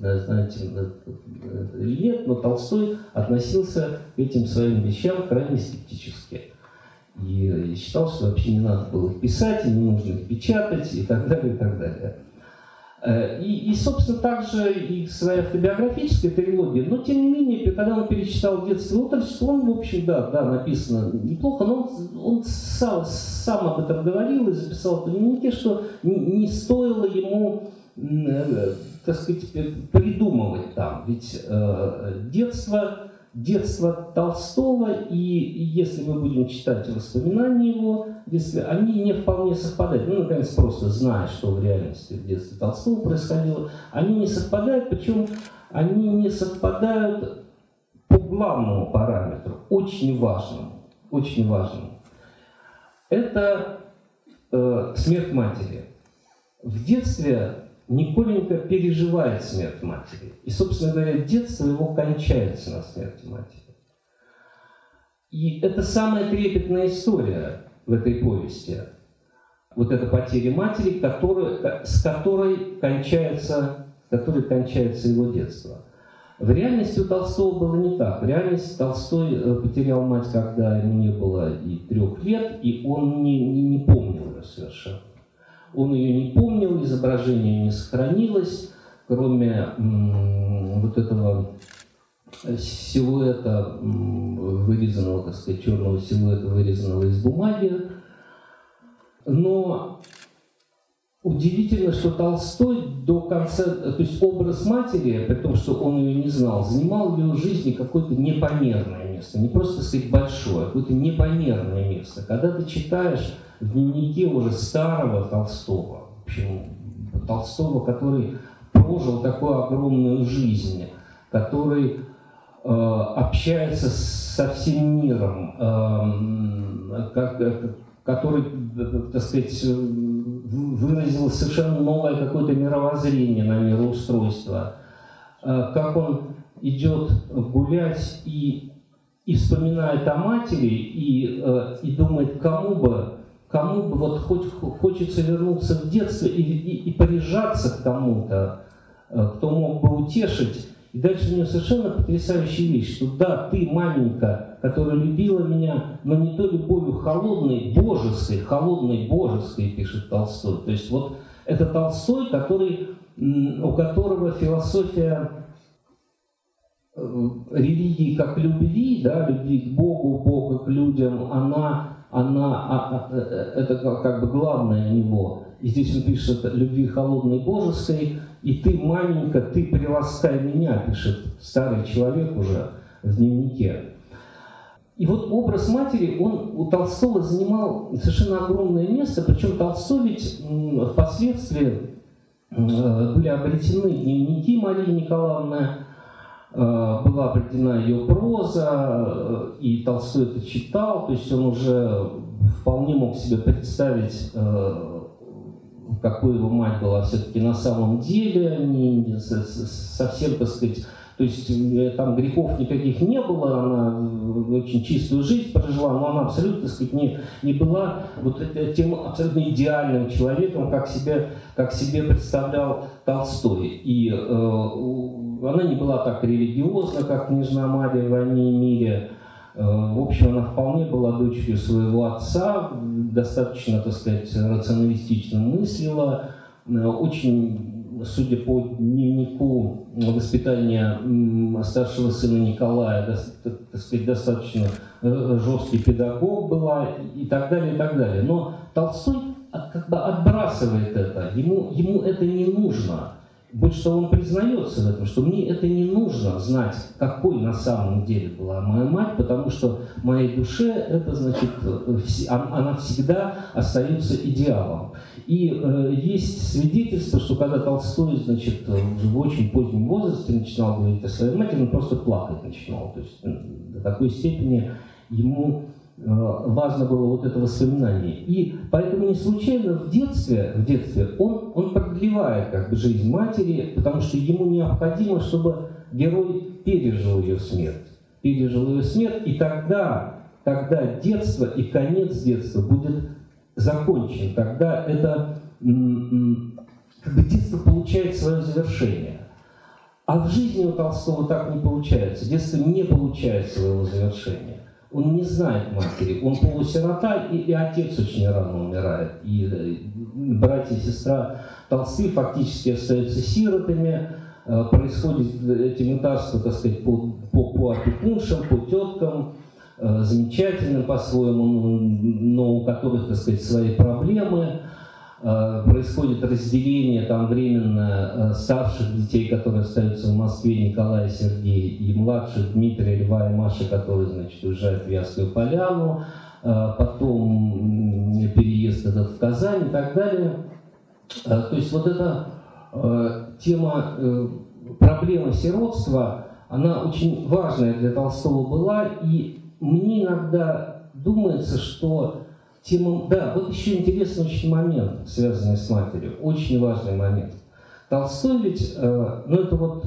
знаете, лет, но Толстой относился к этим своим вещам крайне скептически и считал, что вообще не надо было их писать, и не нужно их печатать, и так далее, и так далее. Э, и, и собственно, также и своя автобиографическая трилогия, но тем не менее, когда он перечитал детство и отрочество, он, в общем, да, да, написано неплохо, но он, он сам, сам об этом говорил и записал в дневнике, что не, не стоило ему, э, так сказать, придумывать там, ведь э, детство детство Толстого, и если мы будем читать воспоминания его, если они не вполне совпадают, ну, наконец, просто зная, что в реальности в детстве Толстого происходило, они не совпадают, причем они не совпадают по главному параметру, очень важному, очень важному. Это э, смерть матери. В детстве Николенька переживает смерть матери. И, собственно говоря, детство его кончается на смерти матери. И это самая трепетная история в этой повести. Вот эта потеря матери, которая, с которой кончается, которой кончается его детство. В реальности у Толстого было не так. В реальности Толстой э, потерял мать, когда ему было и трех лет, и он не, не, не помнил ее совершенно. Он ее не помнил, изображение не сохранилось, кроме вот этого силуэта, вырезанного, так сказать, черного силуэта, вырезанного из бумаги. Но Удивительно, что Толстой до конца, то есть образ матери, при том, что он ее не знал, занимал в его жизни какое-то непомерное место. Не просто, так сказать, большое, а какое-то непомерное место. Когда ты читаешь в дневнике уже старого Толстого, в общем, Толстого, который прожил такую огромную жизнь, который э, общается со всем миром, э, как, который, так сказать, выразил совершенно новое какое-то мировоззрение на мироустройство. Э, как он идет гулять и, и вспоминает о матери, и, э, и думает, кому бы, кому бы вот хоть хочется вернуться в детство и, и, и прижаться к кому-то, э, кто мог бы утешить, и дальше у него совершенно потрясающая вещь, что да, ты, маменька, которая любила меня, но не то любовью холодной, божеской, холодной, божеской, пишет Толстой. То есть вот это Толстой, который, у которого философия религии как любви, да, любви к Богу, Бога к людям, она, она, а, а, э, это как бы главное него. И здесь он пишет любви холодной, божеской, и ты, маменька, ты приласкай меня, пишет старый человек уже в дневнике. И вот образ матери, он у Толстого занимал совершенно огромное место, причем Толстой ведь впоследствии были обретены дневники Марии Николаевны, э, была обретена ее проза, э, и Толстой это читал, то есть он уже вполне мог себе представить э, какой его мать была все-таки на самом деле, не, совсем, так сказать, то есть э, там грехов никаких не было, она очень чистую жизнь прожила, но она абсолютно, так сказать, не, не была вот тем абсолютно идеальным человеком, как себе, как себе представлял Толстой. И э, она не была так религиозна, как княжна Мария в «Войне и мире», Э, в общем, она вполне была дочерью своего отца, достаточно, так сказать, рационалистично мыслила, э, очень, судя по дневнику воспитания старшего сына Николая, так сказать, достаточно э, жесткий педагог была и так далее, и так далее. Но Толстой как бы отбрасывает это, ему, ему это не нужно. Больше того, он признается в этом, что мне это не нужно знать, какой на самом деле была моя мать, потому что моей душе это, значит, она всегда остается идеалом. И э, есть свидетельство, что когда Толстой, значит, в очень позднем возрасте начинал говорить о своей матери, он просто плакать начинал. То есть до такой степени ему Э, важно было вот это воспоминание. И поэтому не случайно в детстве, в детстве он, он продлевает как бы жизнь матери, потому что ему необходимо, чтобы герой пережил ее смерть. Пережил ее смерть, и тогда, тогда детство и конец детства будет закончен. Тогда это как бы детство получает свое завершение. А в жизни у Толстого так не получается. Детство не получает своего завершения он не знает матери, он полусирота, и, и отец очень рано умирает. И, и братья и сестра Толсты фактически остаются сиротами, э, происходит эти мытарства, так сказать, по, по, по опекуншам, по теткам, э, замечательным по-своему, но у которых, так сказать, свои проблемы. Э, происходит разделение там временно э, старших детей, которые остаются в Москве, Николая и Сергей, и младших Дмитрия, Льва и Маши, которые, значит, уезжают в Ясскую Поляну, э, потом переезд этот в Казань и так далее. То есть вот эта тема, проблема сиротства, она очень важная для Толстого была, и мне иногда думается, что Тема, да, вот еще интересный очень момент, связанный с матерью, очень важный момент. Толстой ведь, э, ну это вот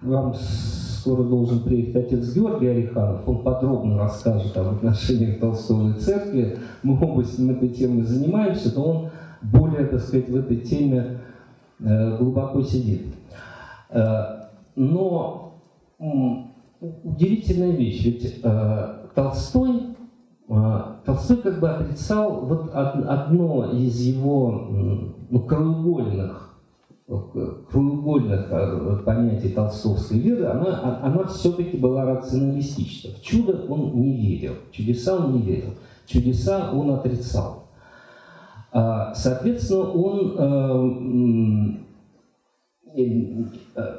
вам скоро должен приехать отец Георгий Ореханов, он подробно расскажет об отношениях Толстого и церкви. Мы оба с ним этой темой занимаемся, то он более, так сказать, в этой теме э, глубоко сидит. Э, но удивительная вещь, ведь э, Толстой Толстой как бы отрицал вот одно из его ну, краеугольных, краеугольных а, понятий толстовской веры, она, а, она все-таки была рационалистична. В чудо он не верил, чудеса он не верил, чудеса он отрицал. А, соответственно, он, э, э,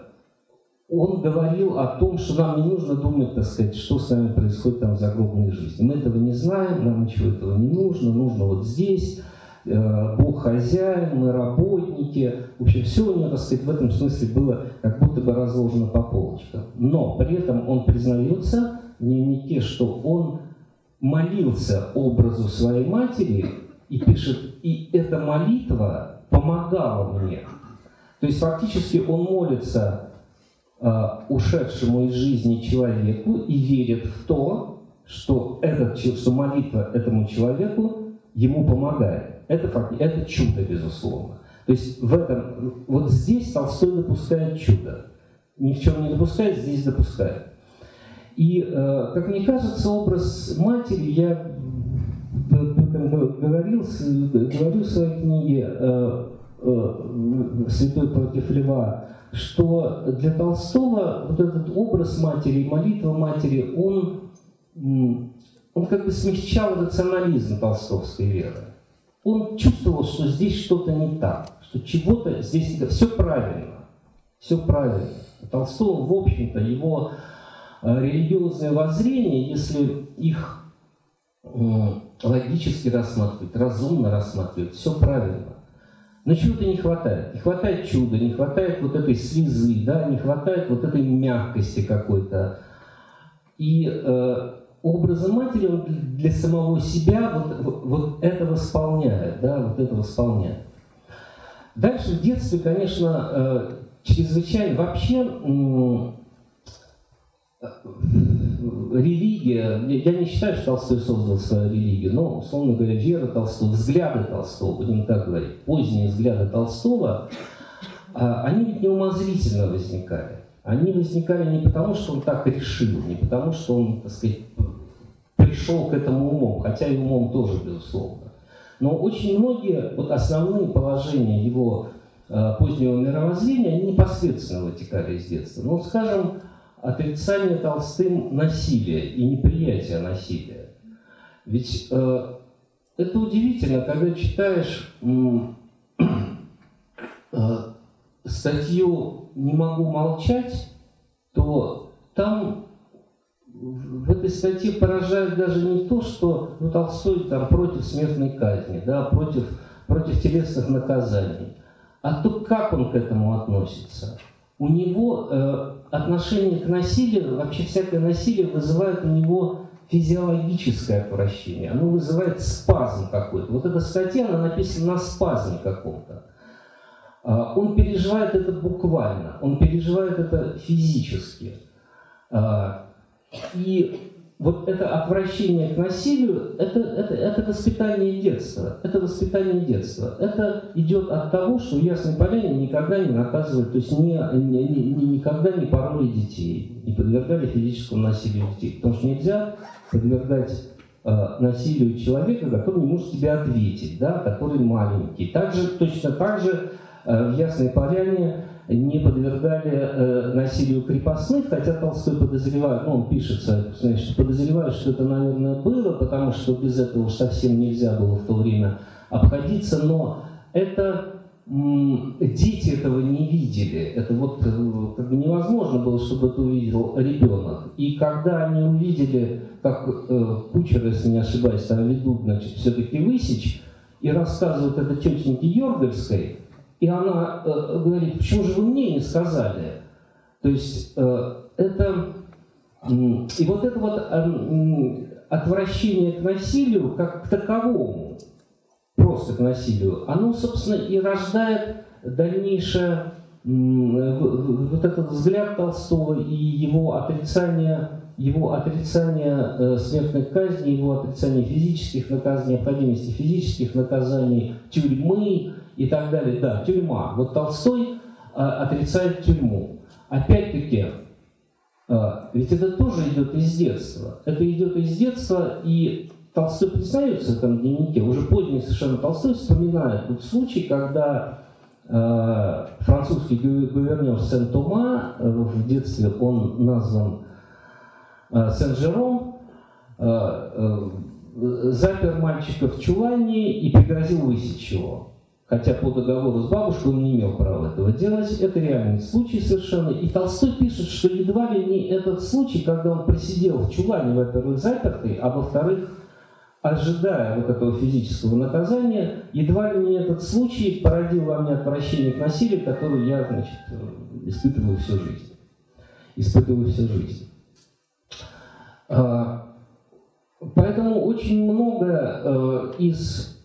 он говорил о том, что нам не нужно думать, так сказать, что с нами происходит там в загробной жизни. Мы этого не знаем, нам ничего этого не нужно, нужно вот здесь, э, Бог хозяин, мы работники. В общем, все у него, так сказать, в этом смысле было как будто бы разложено по полочкам. Но при этом он признается в дневнике, что он молился образу своей матери и пишет, и эта молитва помогала мне. То есть фактически он молится ушедшему из жизни человеку и верит в то, что, этот, что молитва этому человеку ему помогает. Это, это чудо, безусловно. То есть в этом, вот здесь Толстой допускает чудо. Ни в чем не допускает, здесь допускает. И, э, как мне кажется, образ матери, я говорил, говорю в своей книге э, э, «Святой против льва», что для Толстого вот этот образ матери, молитва матери, он, он как бы смягчал рационализм толстовской веры. Он чувствовал, что здесь что-то не так, что чего-то здесь все правильно, все правильно. Толстого, в общем-то, его э, религиозное воззрение, если их логически рассматривать, разумно рассматривать, все правильно. Но чего-то не хватает. Не хватает чуда, не хватает вот этой слезы, да, не хватает вот этой мягкости какой-то. И э, образом матери для самого себя вот, вот, вот это восполняет, да, вот это восполняет. Дальше в детстве, конечно, э, чрезвычайно вообще религия, я не считаю, что Толстой создал свою религию, но, условно говоря, вера Толстого, взгляды Толстого, будем так говорить, поздние взгляды Толстого, а, они ведь неумозрительно возникали. Они возникали не потому, что он так решил, не потому, что он, так сказать, пришел к этому умом, хотя и умом тоже, безусловно. Но очень многие вот основные положения его э, позднего мировоззрения, они непосредственно вытекали из детства. Ну, скажем, отрицание Толстым насилия и неприятие насилия. Ведь э, это удивительно, когда читаешь э, статью «Не могу молчать», то там в этой статье поражает даже не то, что ну, Толстой там против смертной казни, да, против, против телесных наказаний, а то, как он к этому относится. У него э, отношение к насилию, вообще всякое насилие вызывает у него физиологическое отвращение, оно вызывает спазм какой-то. Вот эта статья, она написана на спазме каком-то. А, он переживает это буквально, он переживает это физически. А, и вот это отвращение к насилию, это, это, это воспитание детства. Это воспитание детства. Это идет от того, что Ясный Поляне никогда не наказывали, то есть не, не, не, никогда не пороли детей, не подвергали физическому насилию детей. Потому что нельзя подвергать э, насилию человека, который не может тебе ответить, да, который маленький. Также, точно так же э, в Ясной Поляне не подвергали э, насилию крепостных, хотя Толстой подозревает, ну он пишет, значит, подозревает, что это, наверное, было, потому что без этого уж совсем нельзя было в то время обходиться, но это дети этого не видели. Это вот э, как бы невозможно было, чтобы это увидел ребенок. И когда они увидели, как э, кучер, если не ошибаюсь, там ведут, значит, все-таки высечь, и рассказывают это тетеньке Йоргальской, и она э, говорит, почему же вы мне не сказали? То есть э, это... Э, и вот это вот э, отвращение к насилию как к таковому, просто к насилию, оно, собственно, и рождает дальнейшее вот этот взгляд Толстого и его отрицание, его отрицание э, смертной казни, его отрицание физических наказаний, необходимости физических наказаний, тюрьмы, и так далее. Да, тюрьма. Вот Толстой а, отрицает тюрьму. Опять-таки, а, ведь это тоже идет из детства. Это идет из детства, и Толстой признается в этом дневнике, уже поздний совершенно Толстой вспоминает тот случай, когда э, французский гувернер Сен-Тома, э, в детстве он назван э, Сен-Жером, э, э, запер мальчика в чулане и пригрозил высечь его. Хотя по договору с бабушкой он не имел права этого делать. Это реальный случай совершенно. И Толстой пишет, что едва ли не этот случай, когда он просидел в чулане, во-первых, запертый, а во-вторых, ожидая вот этого физического наказания, едва ли не этот случай породил во мне отвращение к насилию, которое я, значит, испытываю всю жизнь. Испытываю всю жизнь. А, поэтому очень много э, из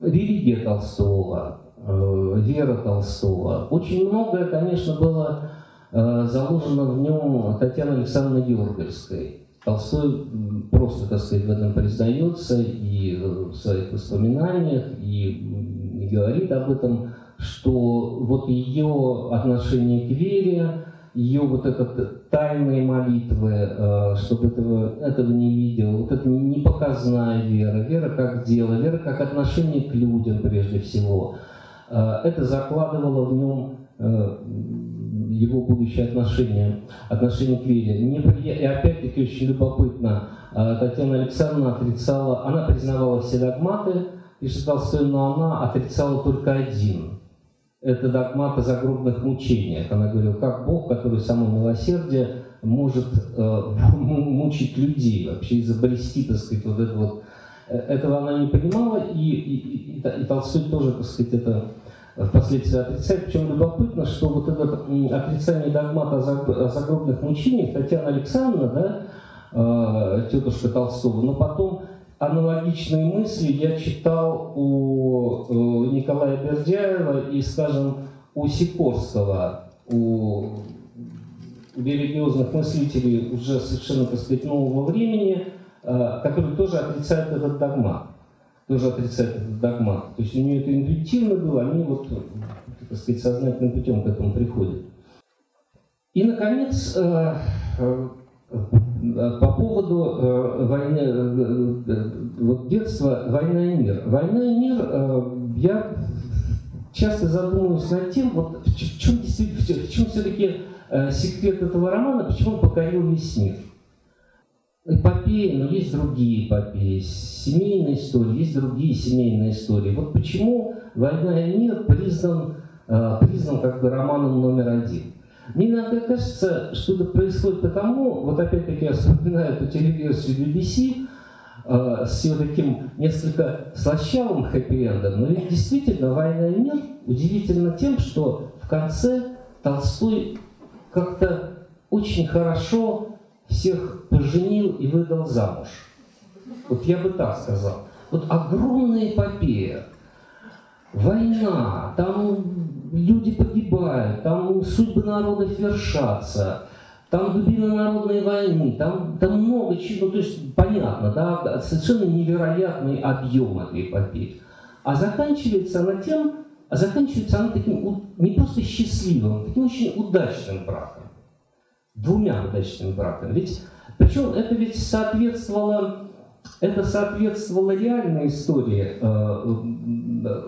религия Толстого, э, вера Толстого. Очень многое, конечно, было э, заложено в нем Татьяной Александровной Георгиевской. Толстой просто, так сказать, в этом признается и в своих воспоминаниях, и говорит об этом, что вот ее отношение к вере, ее вот этот тайные молитвы, э, чтобы этого, этого не видел, вот это не показная вера, вера как дело, вера как отношение к людям прежде всего. Э, это закладывало в нем э, его будущее отношение, отношение к вере. И опять-таки очень любопытно, Татьяна Александровна отрицала, она признавала все догматы, пишет Толстой, но она отрицала только один – это догмат о загробных мучениях. Она говорила, как Бог, который само милосердие, может э, мучить людей, вообще изобрести, так сказать, вот это вот. Э, этого она не понимала, и, и, и, и Толстой тоже, так сказать, это впоследствии отрицает. Причем любопытно, что вот это отрицание догмата о загробных мучениях Татьяна Александровна, да, э, тетушка Толстого, но потом аналогичные мысли я читал у Николая Бердяева и, скажем, у Сикорского, у религиозных мыслителей уже совершенно, так сказать, нового времени, э, которые тоже отрицают этот догмат. Тоже отрицают этот догмат. То есть у нее это интуитивно было, они вот, так сказать, сознательным путем к этому приходят. И, наконец, э, э, по поводу э, войны, э, э, вот детства, война и мир. Война и мир, я часто задумываюсь над тем, вот в чем, чем все-таки секрет этого романа, почему он покорил весь мир. Эпопеи, но есть другие эпопеи, семейные истории, есть другие семейные истории. Вот почему «Война и мир» признан, признан как бы романом номер один. Мне иногда кажется, что это происходит потому, вот опять-таки я вспоминаю эту телеверсию BBC, э, с ее таким несколько слащавым хэппи-эндом, но ведь действительно «Война и мир» удивительно тем, что в конце Толстой как-то очень хорошо всех поженил и выдал замуж. Вот я бы так сказал. Вот огромная эпопея. Война, там люди погибают, там судьбы народов вершатся, там глубина народной войны, там, там много чего, ну, то есть понятно, да, совершенно невероятный объем этой эпопеи. А заканчивается она тем, а заканчивается она таким не просто счастливым, таким очень удачным браком. Двумя удачными браками. Ведь, причем это ведь соответствовало, это соответствовало реальной истории э,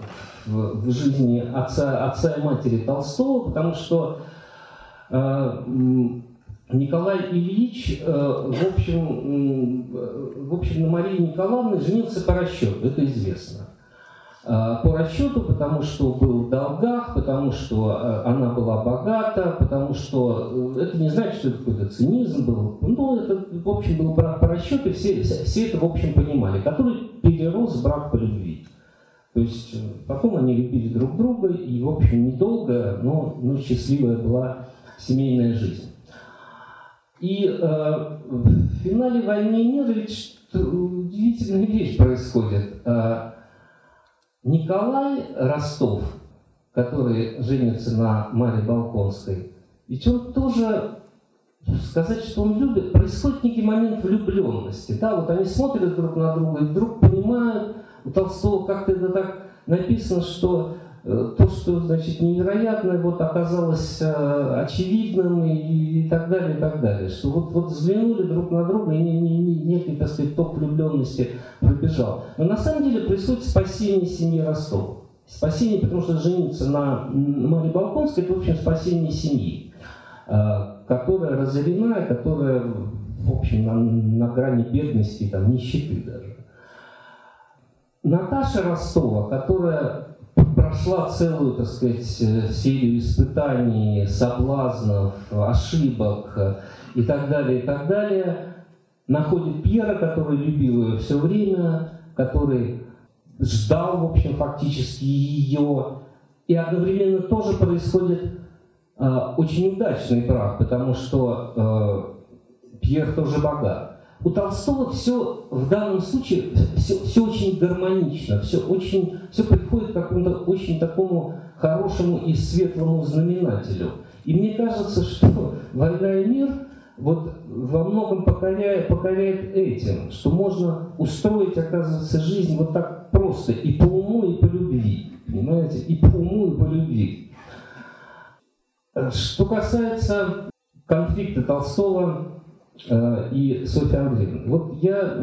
в, жизни отца, отца и матери Толстого, потому что э, Николай Ильич, э, в, общем, э, в общем, на Марии Николаевне женился по расчету, это известно. Э, по расчету, потому что был в долгах, потому что э, она была богата, потому что это не значит, что это какой-то цинизм был. Ну, это, в общем, был брак по расчету, все, все это, в общем, понимали, который перерос в брак по любви. То есть э, потом они любили друг друга, и, в общем, недолго, но, но счастливая была семейная жизнь. И э, в финале «Войны и мира» ведь удивительная вещь происходит. Э, Николай Ростов, который женится на Маре Балконской, ведь он тоже сказать, что он любит, происходит некий момент влюбленности. Да, вот они смотрят друг на друга и вдруг понимают, у Толстого как-то это так написано, что э, то, что значит, невероятное, вот оказалось э, очевидным и, и так далее, и так далее. Что вот, вот взглянули друг на друга, и не, не, не, некий, так сказать, ток влюбленности пробежал. Но на самом деле происходит спасение семьи Ростова. Спасение, потому что жениться на Марии Балконской, это, в общем, спасение семьи, э, которая разорена, которая в общем, на, на грани бедности, там, нищеты даже. Наташа Ростова, которая прошла целую, так сказать, серию испытаний, соблазнов, ошибок и так далее, и так далее, находит Пьера, который любил ее все время, который ждал, в общем, фактически ее. И одновременно тоже происходит э, очень удачный брак, потому что э, Пьер тоже богат. У Толстого все в данном случае все, все очень гармонично, все, очень, все приходит к какому-то очень такому хорошему и светлому знаменателю. И мне кажется, что «Война и мир» вот во многом покоряет, покоряет этим, что можно устроить, оказывается, жизнь вот так просто, и по уму, и по любви. Понимаете? И по уму, и по любви. Что касается конфликта Толстого э, и Софьи Андреевны. Вот я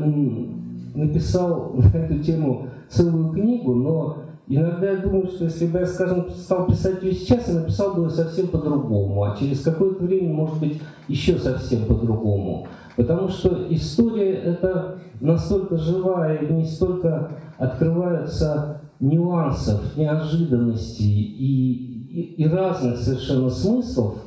написал на эту тему целую книгу, но Иногда я думаю, что если бы я, скажем, стал писать ее сейчас, я написал бы ее совсем по-другому, а через какое-то время, может быть, еще совсем по-другому. Потому что история это настолько живая, и не столько открываются нюансов, неожиданностей и, и, и разных совершенно смыслов,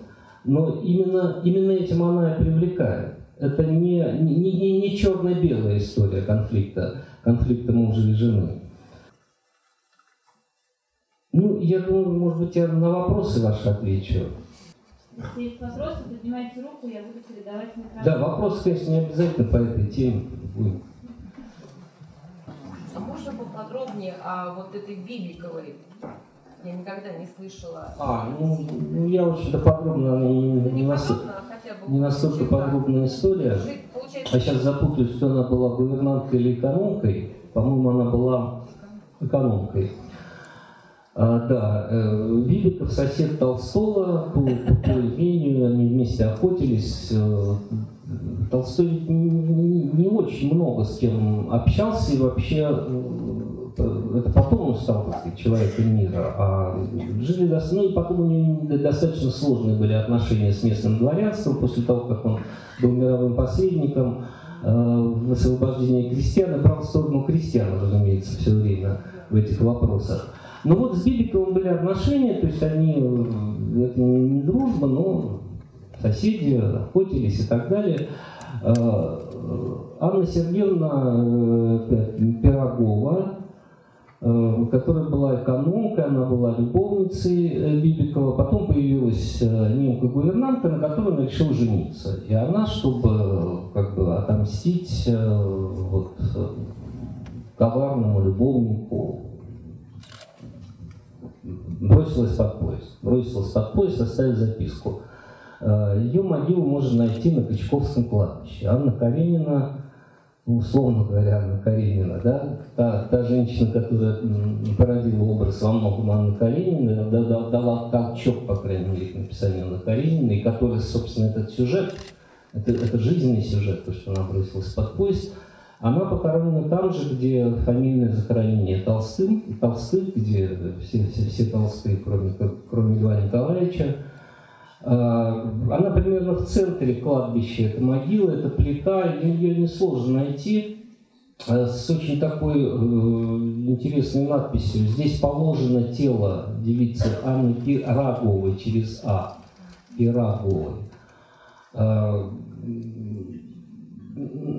но именно, именно этим она и привлекает. Это не, не, не, не черно-белая история конфликта, конфликта мужа и жены. Ну, я думаю, может быть, я на вопросы ваши отвечу.
Если есть вопросы, поднимайте руку, я буду передавать микрофон.
Да, вопросы, конечно, не обязательно по этой теме. Будем.
А можно поподробнее о вот этой Бибиковой? Я никогда не слышала.
А, ну, ну я очень-то подробно, не, не, не, настолько, не настолько подробная история. А сейчас запутаюсь, что она была гувернанткой или экономкой. По-моему, она была экономкой. А, да, э, Бибиков сосед Толстого, по, по имению они вместе охотились. Э, Толстой не, не очень много с кем общался и вообще э, это потом он стал, так сказать, человеком мира, а жили ну и потом у него достаточно сложные были отношения с местным дворянством после того, как он был мировым посредником в освобождении крестьян и брал сторону крестьян, разумеется, все время в этих вопросах. Но ну вот с Бибиковым были отношения, то есть они, э, это не дружба, но соседи, охотились и так далее. Э, Анна Сергеевна э, Пирогова, которая была экономкой, она была любовницей Бибикова, потом появилась немка-гувернантка, на которой он решил жениться. И она, чтобы как бы отомстить вот, коварному любовнику, бросилась под поезд. Бросилась под поезд, оставив записку. Э, Ее могилу можно найти на Кричковском кладбище. Анна Каренина, условно говоря, Анна Каренина, да, та, та женщина, которая породила образ во многом Анны Карениной, дала толчок, по крайней мере, к написанию Анны Карениной, и которая, собственно, этот сюжет, это, это жизненный сюжет, то, что она бросилась под поезд – она похоронена там же, где фамильное захоронение Толстым, Толстых, где все, все, все Толстые, кроме, кроме Льва Николаевича. А, она примерно в центре кладбища, это могила, это плита, ее несложно найти а, с очень такой э, интересной надписью. Здесь положено тело девицы Анны Пираговой через А. Пираговой. А,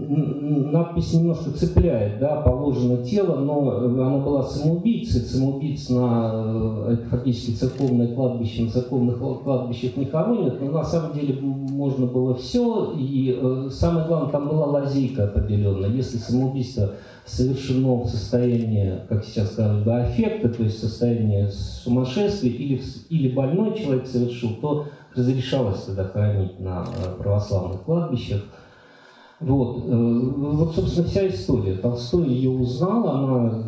надпись немножко цепляет, да, положено тело, но она была самоубийцей, самоубийц на э, фактически церковное кладбище, на церковных кладбищах не хоронят, но на самом деле можно было все, и э, самое главное, там была лазейка определенная, если самоубийство совершено в состоянии, как сейчас скажут, до аффекта, то есть состояние сумасшествия, или, или больной человек совершил, то разрешалось тогда хоронить на э, православных кладбищах. Вот, э, вот, собственно, вся история. Толстой ее узнал, она,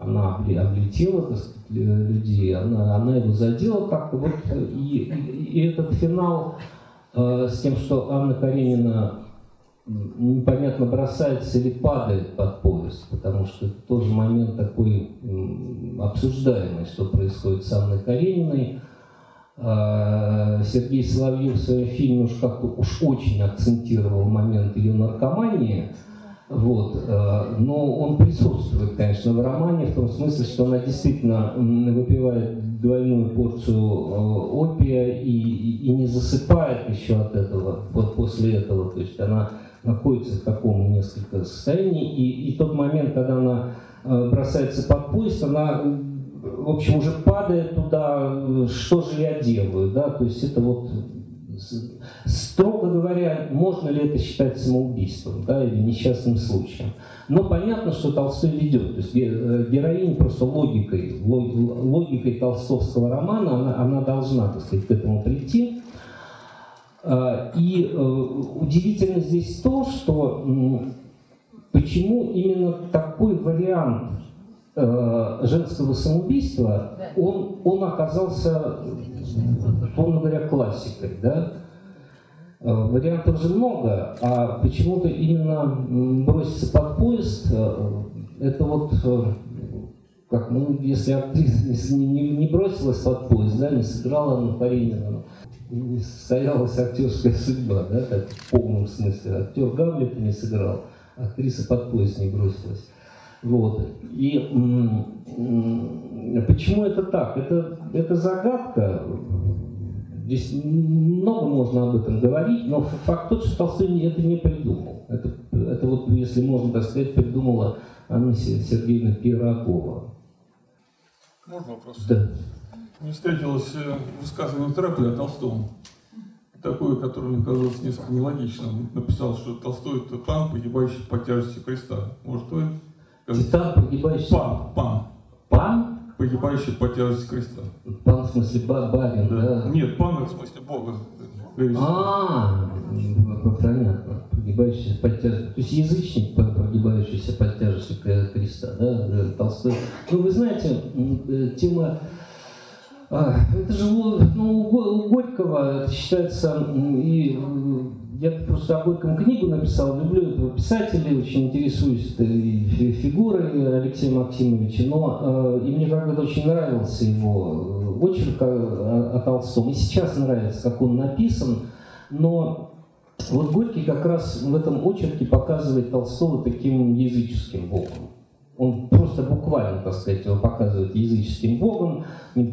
она облетела сказать, людей, она, она его задела как-то. Вот, и, и, и этот финал э, с тем, что Анна Каренина непонятно бросается или падает под поезд, потому что это тоже момент такой обсуждаемый, что происходит с Анной Карениной. А, Сергей Соловьев в своем фильме уж как-то уж очень акцентировал момент ее наркомании, вот. Э, но он присутствует, конечно, в романе, в том смысле, что она действительно выпивает двойную порцию э, опия и, и, и не засыпает еще от этого, вот после этого. То есть она находится в таком несколько состоянии. И, и тот момент, когда она э, бросается под поезд, она в общем, уже падает туда, что же я делаю, да, то есть это вот Строго говоря, можно ли это считать самоубийством да, или несчастным случаем? Но понятно, что Толстой ведет. То есть э, героиня просто логикой, логикой толстовского романа, она, она должна, так сказать, к этому прийти. А, и э, удивительно здесь то, что почему именно такой вариант э, женского самоубийства, он, он оказался условно говоря, классикой. Да? Э, вариантов же много, а почему-то именно броситься под поезд, э, это вот как, ну, если актриса не, не, не бросилась под поезд, да, не сыграла на Каренина, не состоялась актерская судьба, да, так, в полном смысле. Актер Гамлета не сыграл, актриса под поезд не бросилась. Вот. И почему это так? Это, это загадка. Здесь много можно об этом говорить, но факт тот, что Толстой это не придумал. Это, это вот, если можно так сказать, придумала Анна Сергеевна Пирогова.
Можно вопрос?
Да.
Мне встретилось э, высказывание Тракля о Толстом. Такое, которое мне казалось несколько нелогичным. Написал, что Толстой это пан, погибающий по тяжести креста. Может, вы
Титан, погибающий...
Пан, пан.
Пан?
Погибающий по тяжести креста.
Пан в смысле барин, да? да?
Нет, пан в смысле Бога.
А, понятно. Погибающий под тяжестью. То есть язычник, погибающийся под тяжестью креста, да, Толстой. Ну, вы знаете, э, тема это же ну, у Горького считается и я просто о Горьком книгу написал, люблю этого писателя, очень интересуюсь этой фигурой Алексея Максимовича, но э, и мне когда-то очень нравился его э, очерк о, о Толстом, и сейчас нравится, как он написан, но вот Горький как раз в этом очерке показывает Толстого таким языческим богом. Он просто буквально, так сказать, его показывает языческим богом,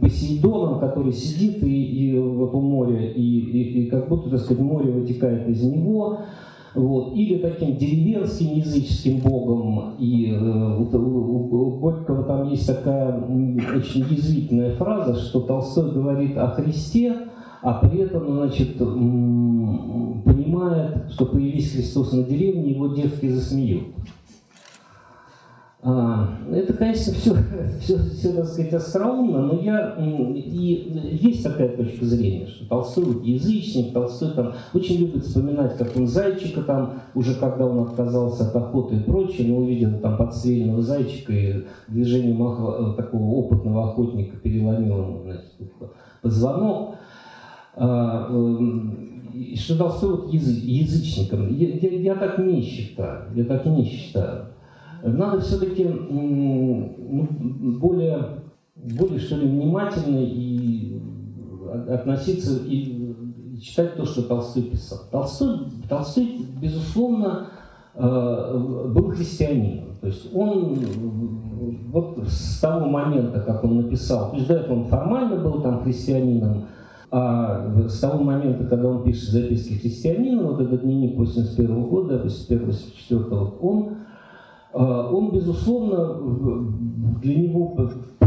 Посейдоном, который сидит и, и вот у моря, и, и, и как будто, так сказать, море вытекает из него. Вот. Или таким деревенским языческим богом. И э, у, у, у Горького там есть такая очень язвительная фраза, что Толстой говорит о Христе, а при этом, значит, понимает, что появись Христос на деревне, его девки засмеют. А, это, конечно, все, все, все, так сказать, остроумно, но я, и есть такая точка зрения, что Толстой язычник, Толстой там очень любит вспоминать, как он зайчика там, уже когда он отказался от охоты и прочее, но увидел там подстрельного зайчика и движением э, такого опытного охотника переломил ему, значит, позвонок. А, эм, что Толстой язычником. Я, я, я так не считаю, я так не считаю надо все-таки ну, более, более что ли, внимательно и относиться и читать то, что Толстой писал. Толстой, Толстой безусловно, э, был христианином. То есть он вот с того момента, как он написал, то есть до этого он формально был там христианином, а с того момента, когда он пишет записки христианина, вот этот дневник 81 года, 81-84, он а, он, безусловно, для него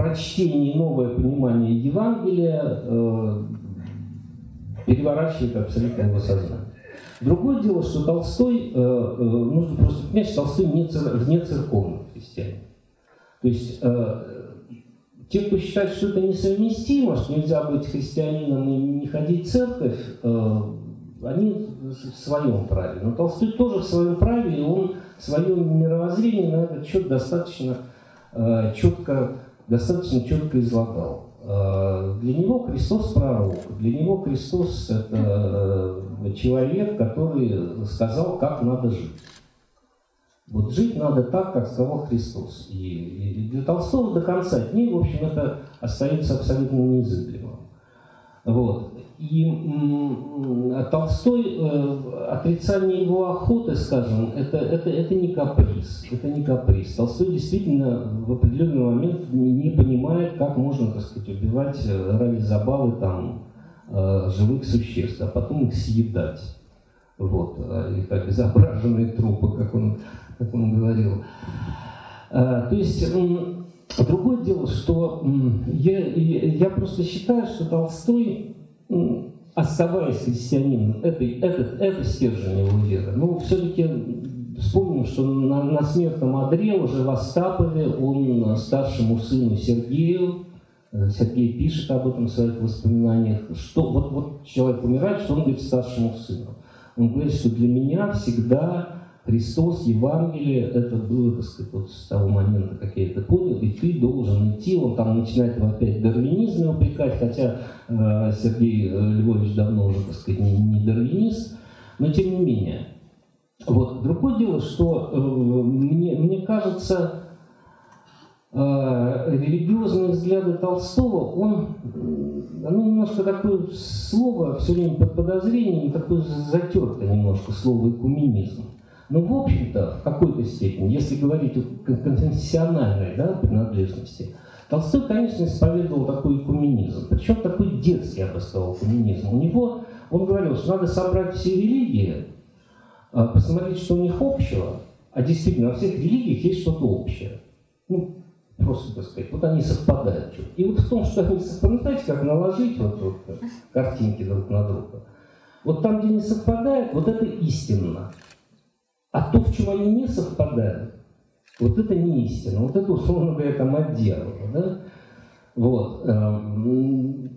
прочтение, новое понимание Евангелия э, переворачивает абсолютно его сознание. Другое дело, что Толстой, э, э, нужно просто понять, что Толстой не, вне церковных христиан. То есть те, кто считает, что это несовместимо, что нельзя быть христианином и не ходить в церковь, они в своем праве. Но Толстой тоже в своем праве, и он свое мировоззрение на этот счет достаточно э, четко, достаточно четко излагал. Э, для него Христос пророк, для него Христос это э, человек, который сказал, как надо жить. Вот жить надо так, как сказал Христос. И, и для Толстого до конца дней, в общем, это остается абсолютно неизыблемым. Вот. И Толстой, э, отрицание его охоты, скажем, это, это, это не каприз. Это не каприз. Толстой действительно в определенный момент не, не понимает, как можно, так сказать, убивать э, ради забавы там, э, живых существ, а потом их съедать. Вот. Как обезображенные трупы, как он, как он говорил. То есть Другое дело, что я, я просто считаю, что Толстой, оставаясь христианином, это, это, это стержень его веры. Но все-таки вспомним, что на, на смертном одре уже в Остапове он старшему сыну Сергею, э, Сергей пишет об этом в своих воспоминаниях, что вот, вот человек умирает, что он говорит старшему сыну. Он говорит, что для меня всегда Христос, Евангелие, это было, так сказать, вот с того момента, как я это понял, и ты должен идти, он там начинает его опять в дарвинизме упрекать, хотя э, Сергей э, Львович давно уже, так сказать, не, не дарвинист, но тем не менее. Вот. Другое дело, что э, мне, мне кажется, э, религиозные взгляды Толстого, он, ну, немножко такое слово, все время под подозрением, такое затертое немножко слово «экуменизм». Но, ну, в общем-то, в какой-то степени, если говорить о конфессиональной да, принадлежности, Толстой, конечно, исповедовал такой экуменизм. Причем такой детский, я бы сказал, экуменизм. У него, он говорил, что надо собрать все религии, а, посмотреть, что у них общего, а действительно во всех религиях есть что-то общее. Ну, просто, так сказать, вот они совпадают. И вот в том, что они совпадают, знаете, как наложить вот, вот картинки друг на друга. Вот там, где не совпадает, вот это истинно. А то, в чем они не совпадают, вот это не истина, вот это, условно говоря, там отделано, да? Вот. Эм,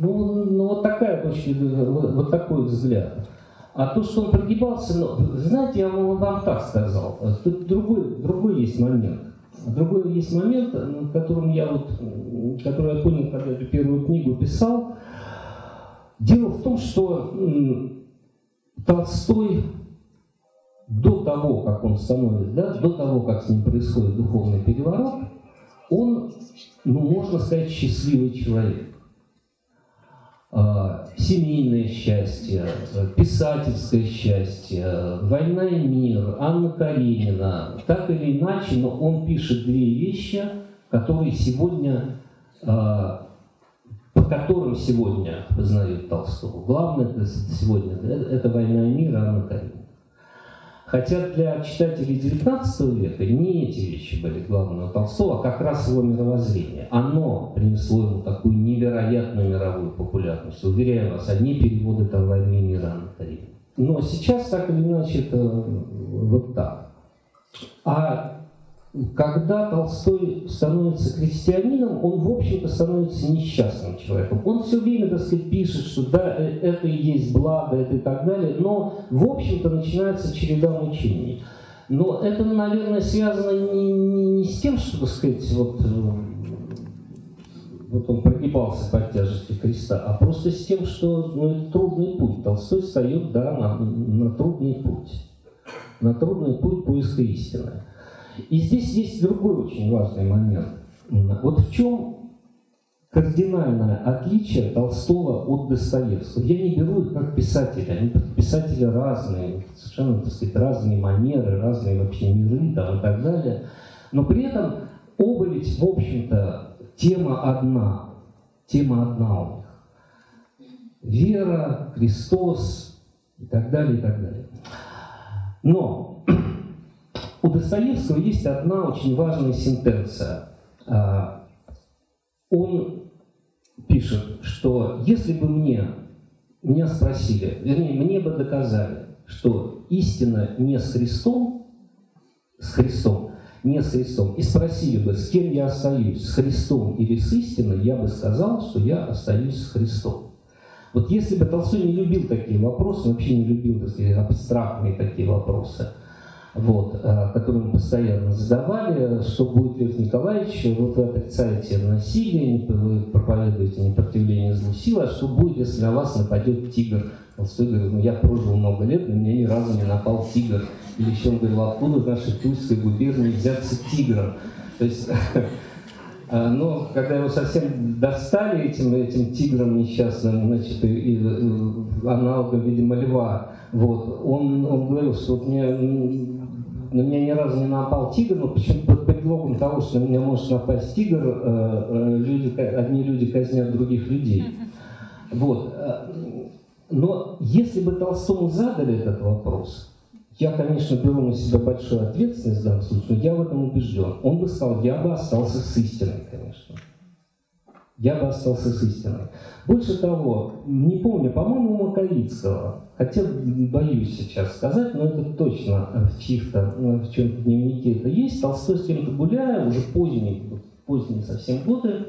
ну, ну, вот такая точка, вот, вот такой взгляд. А то, что он прогибался, ну, знаете, я вам так сказал, тут другой, другой есть момент. Другой есть момент, которым я вот, который я понял, когда эту первую книгу писал. Дело в том, что Толстой до того, как он становится, да, до того, как с ним происходит духовный переворот, он, ну, можно сказать, счастливый человек. А, семейное счастье, писательское счастье, «Война и мир», Анна Каренина. Так или иначе, но он пишет две вещи, которые сегодня, а, по которым сегодня познают Толстого. Главное сегодня это «Война и мир», Анна Каренина. Хотя для читателей XIX века не эти вещи были главные у Толстого, а как раз его мировоззрение. Оно принесло ему такую невероятную мировую популярность. Уверяю вас, одни переводы там «Войны мира» на Карине. Но сейчас так или иначе это вот так. А когда Толстой становится крестьянином, он, в общем-то, становится несчастным человеком. Он все время, так сказать, пишет, что да, э, это и есть благо, это и так далее, но, в общем-то, начинается череда мучений. Но это, наверное, связано не, не, не с тем, что, так сказать, вот, э, вот он прогибался под тяжестью креста, а просто с тем, что ну, это трудный путь. Толстой встает, да, на, на трудный путь. На трудный путь поиска истины. И здесь есть другой очень важный момент. Вот в чем кардинальное отличие Толстого от Достоевского. Я не беру их как писателя, они писатели разные, совершенно, так сказать, разные манеры, разные вообще миры там, и так далее. Но при этом оба ведь, в общем-то, тема одна. Тема одна у них. Вера, Христос и так далее, и так далее. Но у Достоевского есть одна очень важная сентенция. А, он пишет, что если бы мне, меня спросили, вернее, мне бы доказали, что истина не с Христом, с Христом, не с Христом, и спросили бы, с кем я остаюсь, с Христом или с истиной, я бы сказал, что я остаюсь с Христом. Вот если бы Толстой не любил такие вопросы, вообще не любил такие абстрактные такие вопросы – вот, э, которые мы постоянно задавали, что будет Лев Николаевич, вот вы отрицаете насилие, вы проповедуете непротивление злу силы, а что будет, если на вас нападет тигр? Толстой говорит, ну я прожил много лет, на меня ни разу не напал тигр. Или еще он говорил, откуда в нашей Тульской губернии взяться тигром? То есть А, но когда его совсем достали этим, этим тигром несчастным, значит, и, и, и аналогом, видимо, льва, вот, он, он говорил, что вот мне, на меня ни разу не напал тигр, но почему под предлогом того, что на меня может напасть тигр, э, э, люди, одни люди казнят других людей. Вот. Э, но если бы Толстому задали этот вопрос, я, конечно, беру на себя большую ответственность в данном случае, но я в этом убежден. Он бы сказал, я бы остался с истиной, конечно. Я бы остался с истиной. Больше того, не помню, по-моему, Маковицкого, хотя боюсь сейчас сказать, но это точно в чьих-то, в чем-то дневнике это есть. Толстой с кем-то гуляя, уже поздние, поздние совсем годы,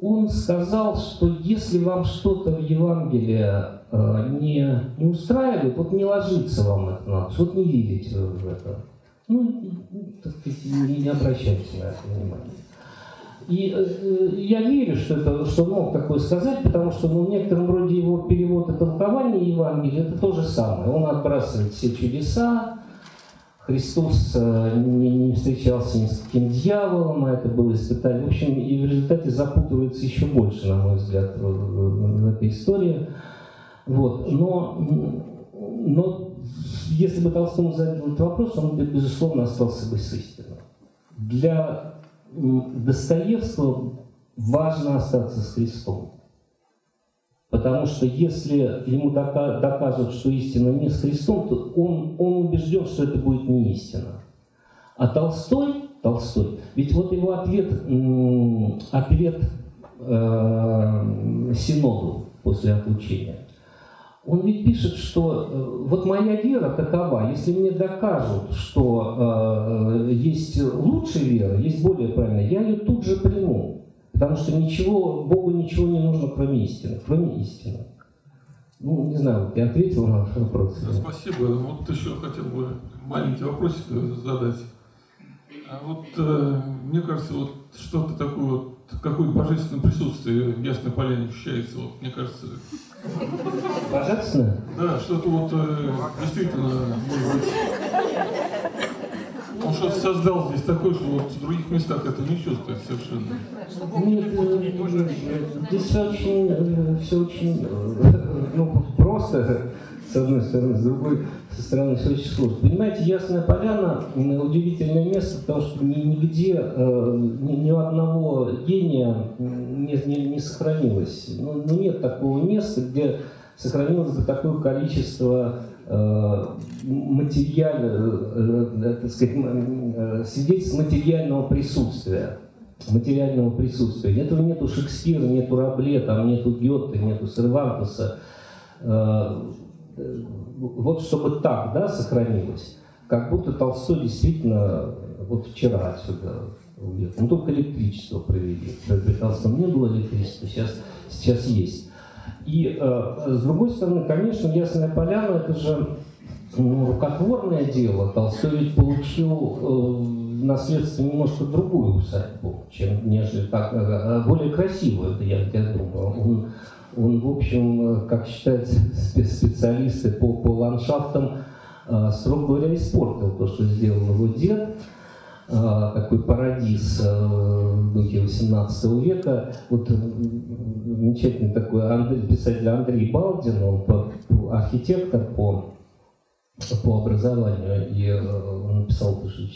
он сказал, что если вам что-то в Евангелии э, не, не устраивает, вот не ложится вам это на вот не верите в это. Ну, так сказать, не, не обращайте на это внимания. И э, я верю, что, это, что мог такое сказать, потому что ну, в некотором роде его перевод и толкование Евангелия это то же самое. Он отбрасывает все чудеса, Христос э, не, не встречался ни с каким дьяволом, а это было испытание. В общем, и в результате запутывается еще больше, на мой взгляд, этой истории. Вот. Но, но если бы Толстому задал этот вопрос, он бы, безусловно, остался бы с истиной. Для Достоевского важно остаться с Христом. Потому что если ему докажут, что истина не с Христом, то он, он убежден, что это будет не истина. А Толстой, Толстой, ведь вот его ответ, ответ э, Синоду после отлучения, он ведь пишет, что э, вот моя вера такова, если мне докажут, что э, есть лучшая вера, есть более правильная, я ее тут же приму. Потому что ничего, Богу ничего не нужно, кроме истины, кроме истины. Ну, не знаю, я ответил на ваш вопрос.
Спасибо. Вот еще хотел бы маленький вопросик задать. А вот э, мне кажется, вот что-то такое, вот, какое-то божественное присутствие в Ясной Поляне ощущается. Вот, мне кажется...
Божественное?
Да, что-то вот э, действительно, может быть, он что-то создал здесь такое, что вот в других местах это не чувствуется совершенно.
Нет, э, здесь все очень, э, все очень э, ну, просто, с одной стороны, с другой стороны все очень сложно. Понимаете, Ясная Поляна – удивительное место, потому что нигде, ни, ни у одного гения не, не, не сохранилось. Ну, ну, нет такого места, где сохранилось бы такое количество Э, материально, э, так сказать, э, свидетельств материального присутствия. Материального присутствия. Этого нету Шекспира, нету Рабле, там нету Гёте, нету Сервантеса. Вот чтобы так, да, сохранилось. Как будто Толстой действительно вот вчера отсюда уехал. Ну, только электричество провели. При Толстом не было электричества, сейчас, сейчас есть. И э, с другой стороны, конечно, Ясная Поляна – это же ну, рукотворное дело. Толстой ведь получил э, наследство немножко другую усадьбу, чем нежели так, э, э более красивую, это я, я думаю. Он, он, в общем, как считают специалисты по, по ландшафтам, э, строго говоря, испортил то, что сделал его дед. А, такой парадиз э, в духе 18 века. Вот замечательный такой Андрей, писатель Андрей Балдин, он архитектор по, по образованию, и э, он написал очень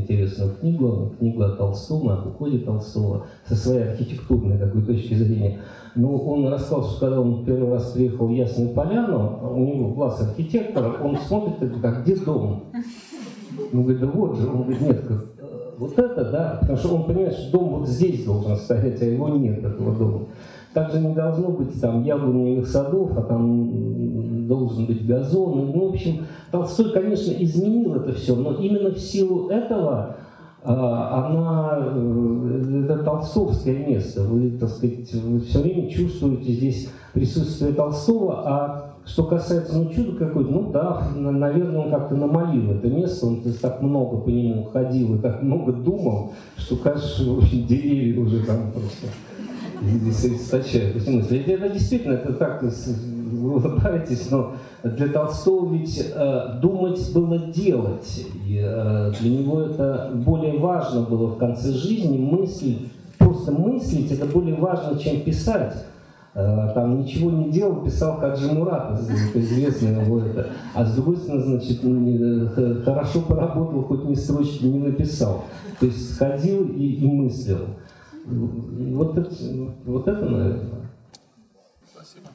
интересную книгу, книгу о Толстом, об уходе Толстого, со своей архитектурной такой точки зрения. Ну, он рассказал, что когда он первый раз приехал в Ясную Поляну, у него глаз архитектора, он смотрит, как где дом? Он говорит, да вот же. Он говорит, нет, вот это, да, потому что он понимает, что дом вот здесь должен стоять, а его нет, этого дома. Также не должно быть там яблоневых садов, а там должен быть газон. Ну, в общем, Толстой, конечно, изменил это все, но именно в силу этого она, э, это толстовское место. Вы, так сказать, вы все время чувствуете здесь присутствие Толстого, а что касается, ну, чудо какое-то, ну да, наверное, он как-то намолил это место, он так много по нему ходил и так много думал, что, кажется, деревья уже там просто источают смысл. Это действительно, это так, вы улыбаетесь, но для Толстого ведь э, думать было делать. И, э, для него это более важно было в конце жизни, мысль просто мыслить это более важно, чем писать. Э, там ничего не делал, писал Хаджи Мурат, известный его это. А с другой стороны, значит, э, хорошо поработал, хоть ни строчки не написал. То есть ходил и, и мыслил. Вот это, вот это, наверное.
Спасибо.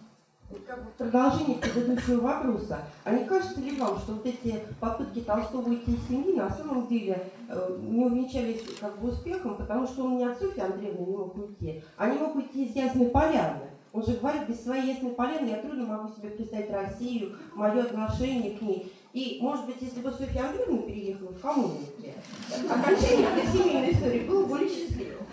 Как бы в продолжение предыдущего вопроса, а не кажется ли вам, что вот эти попытки Толстого уйти из семьи на самом деле э, не увенчались как бы успехом, потому что он не от Софьи Андреевны не мог уйти, а не мог уйти из Ясной Поляны? Он же говорит, без своей ясной поляны я трудно могу себе представить Россию, мое отношение к ней. И, может быть, если бы Софья Андреевна переехала в коммуну, окончание этой семейной истории было более счастливым.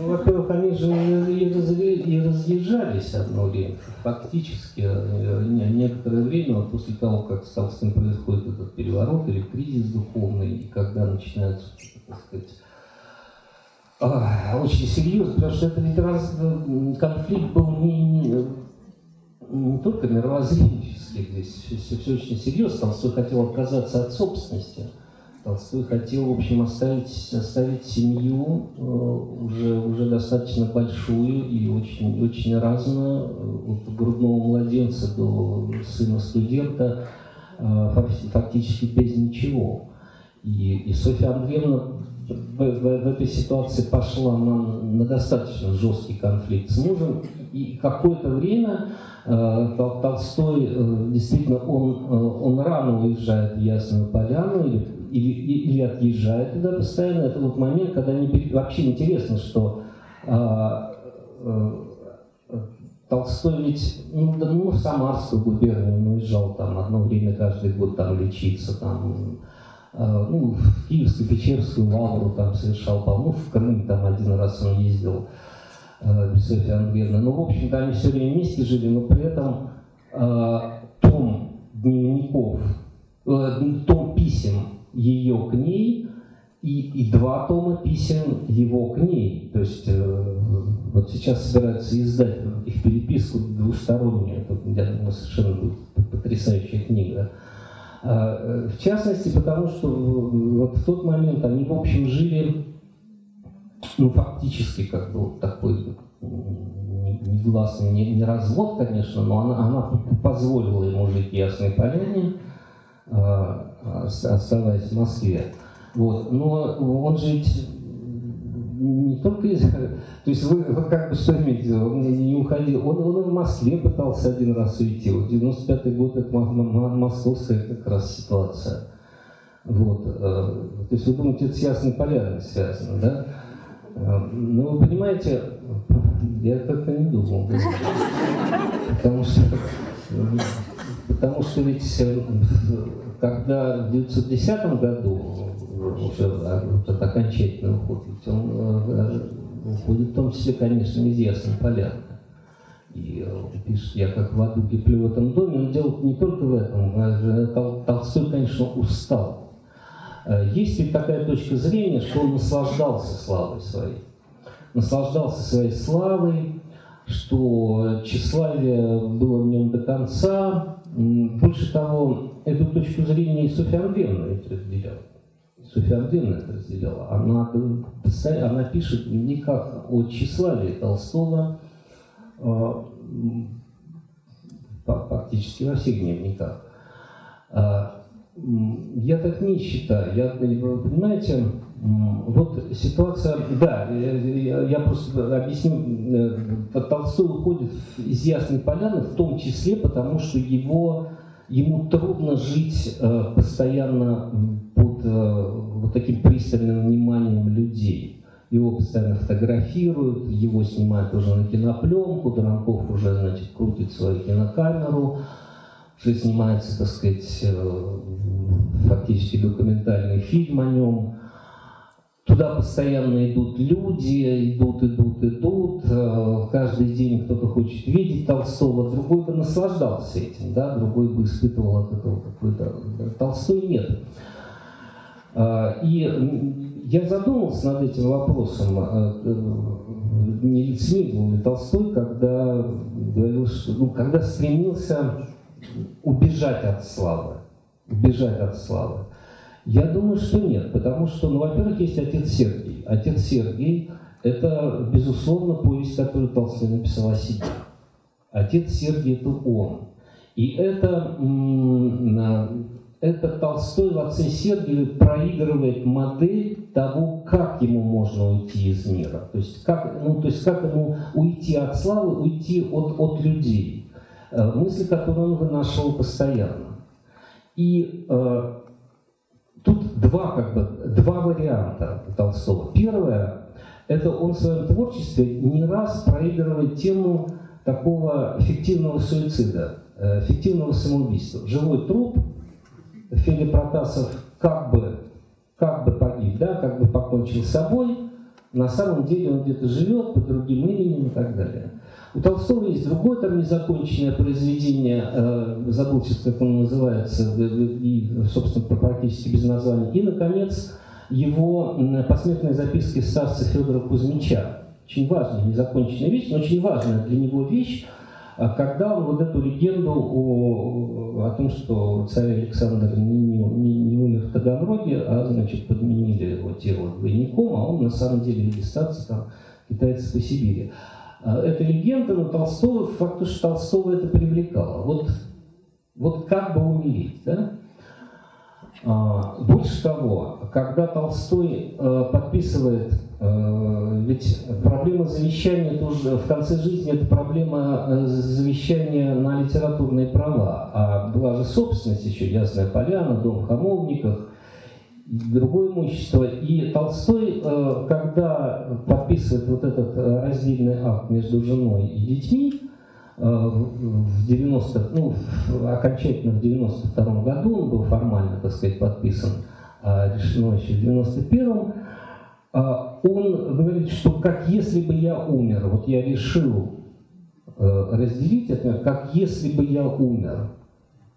Ну, во-первых, они же и разъезжались одно время. Фактически э, некоторое время, вот после того, как с ним происходит этот переворот или кризис духовный, и когда начинается, так сказать, очень серьезно, потому что это ведь раз, конфликт был не, не, только мировоззренческий, здесь все, все очень серьезно. Толстой хотел отказаться от собственности. Толстой хотел, в общем, оставить, оставить семью э, уже, уже достаточно большую и очень, очень разную, от грудного младенца до сына студента, э, фактически без ничего. И, и Софья Андреевна в, в, в этой ситуации пошла на, на достаточно жесткий конфликт с мужем, и какое-то время э, Толстой, э, действительно, он, э, он рано уезжает в Ясную Поляну или, или, или отъезжает туда постоянно. Это вот момент, когда не, вообще интересно, что э, э, Толстой ведь ну, ну, в Самарскую губернию он уезжал там одно время каждый год там лечиться, там Э, ну, в Киевскую, Печерскую лавру там совершал, по-моему, в Крым там один раз он ездил, э, Софья Андреевна. Ну, в общем-то, они все время вместе жили, но при этом э, том дневников, том писем ее к ней и, и два тома писем его к ней. То есть вот сейчас собираются издать их переписку двустороннюю. Это, я думаю, совершенно будет потрясающая книга. А, в частности, потому что вот в тот момент они, в общем, жили, ну, фактически, как бы вот такой негласный, не, не развод, конечно, но она, она позволила ему жить в Ясной Поляне, оставаясь в Москве. Вот. Но он же ведь не только из... То есть вы, вы как бы что имеете, он не уходил. Он, он в Москве пытался один раз уйти. Вот 95-й год это московская как раз ситуация. Вот. Э, то есть вы думаете, это с Ясной Полярной связано, да? Э, ну, вы понимаете, я как-то не думал. Потому что, потому что ведь э, когда в 1910 году уже этот окончательный уход, ведь он э, уходит в том числе, конечно, из ясной полярно. И э, пишет, я как в аду киплю в этом доме, но дело не только в этом. А Толстой, конечно, устал. Есть ведь такая точка зрения, что он наслаждался славой своей. Наслаждался своей славой, что тщеславие было в нем до конца. Больше того, эту точку зрения и Андреевна ведь разделяла. Софья Андреевна это разделяла. Она, она пишет в дневниках о тщеславии Толстого а, фактически во всех дневниках. А, я так не считаю. Я, понимаете, вот ситуация, да, я, я просто объясню, э, Толстой уходит из Ясной Поляны в том числе потому, что его, ему трудно жить э, постоянно под э, вот таким пристальным вниманием людей. Его постоянно фотографируют, его снимают уже на кинопленку, Дранков уже, значит, крутит свою кинокамеру, уже снимается, так сказать, э, фактически документальный фильм о нем. Туда постоянно идут люди, идут, идут, идут. Э, каждый день кто-то хочет видеть Толстого, другой бы наслаждался этим, да, другой бы испытывал от этого какой-то... Толстой нет. А, и я задумался над этим вопросом, э, не лицемер ли Толстой, когда говорил, что, ну, когда стремился убежать от славы, убежать от славы. Я думаю, что нет, потому что, ну, во-первых, есть отец Сергий. Отец Сергий это, безусловно, повесть, которую Толстой написал о себе. Отец Сергий – это он. И это, это Толстой в «Отце Сергиеве» проигрывает модель того, как ему можно уйти из мира. То есть как, ну, то есть как ему уйти от славы, уйти от, от людей. Э, мысли, которые он вынашивал постоянно. И э, тут два, как бы, два варианта Толстого. Первое – это он в своем творчестве не раз проигрывает тему такого фиктивного суицида, э, фиктивного самоубийства. Живой труп, Федя Протасов как бы, как бы погиб, да, как бы покончил с собой, на самом деле он где-то живет под другим именем и так далее. У Толстого есть другое там незаконченное произведение, э, забыл сейчас, как оно называется, и, собственно, практически без названия. И, наконец, его посмертные записки старца Федора Кузьмича. Очень важная, незаконченная вещь, но очень важная для него вещь, когда он вот эту легенду о, о том, что царь Александр не, не, не умер в Таганроге, а, значит, подменили его тело двойником, а он на самом деле регистрация там китайцы по Сибири. А, эта легенда, но Толстого, факт, что Толстого это привлекало. Вот, вот как бы умереть, да? А, больше того, когда Толстой э, подписывает, э, ведь проблема завещания тоже в конце жизни это проблема э, завещания на литературные права, а была же собственность еще, Ясная Поляна, Дом в Хамовниках, другое имущество. И Толстой, когда подписывает вот этот раздельный акт между женой и детьми, в 90, ну, окончательно в 92 году он был формально, так сказать, подписан, а решено еще в 91 он говорит, что как если бы я умер, вот я решил разделить это, как если бы я умер.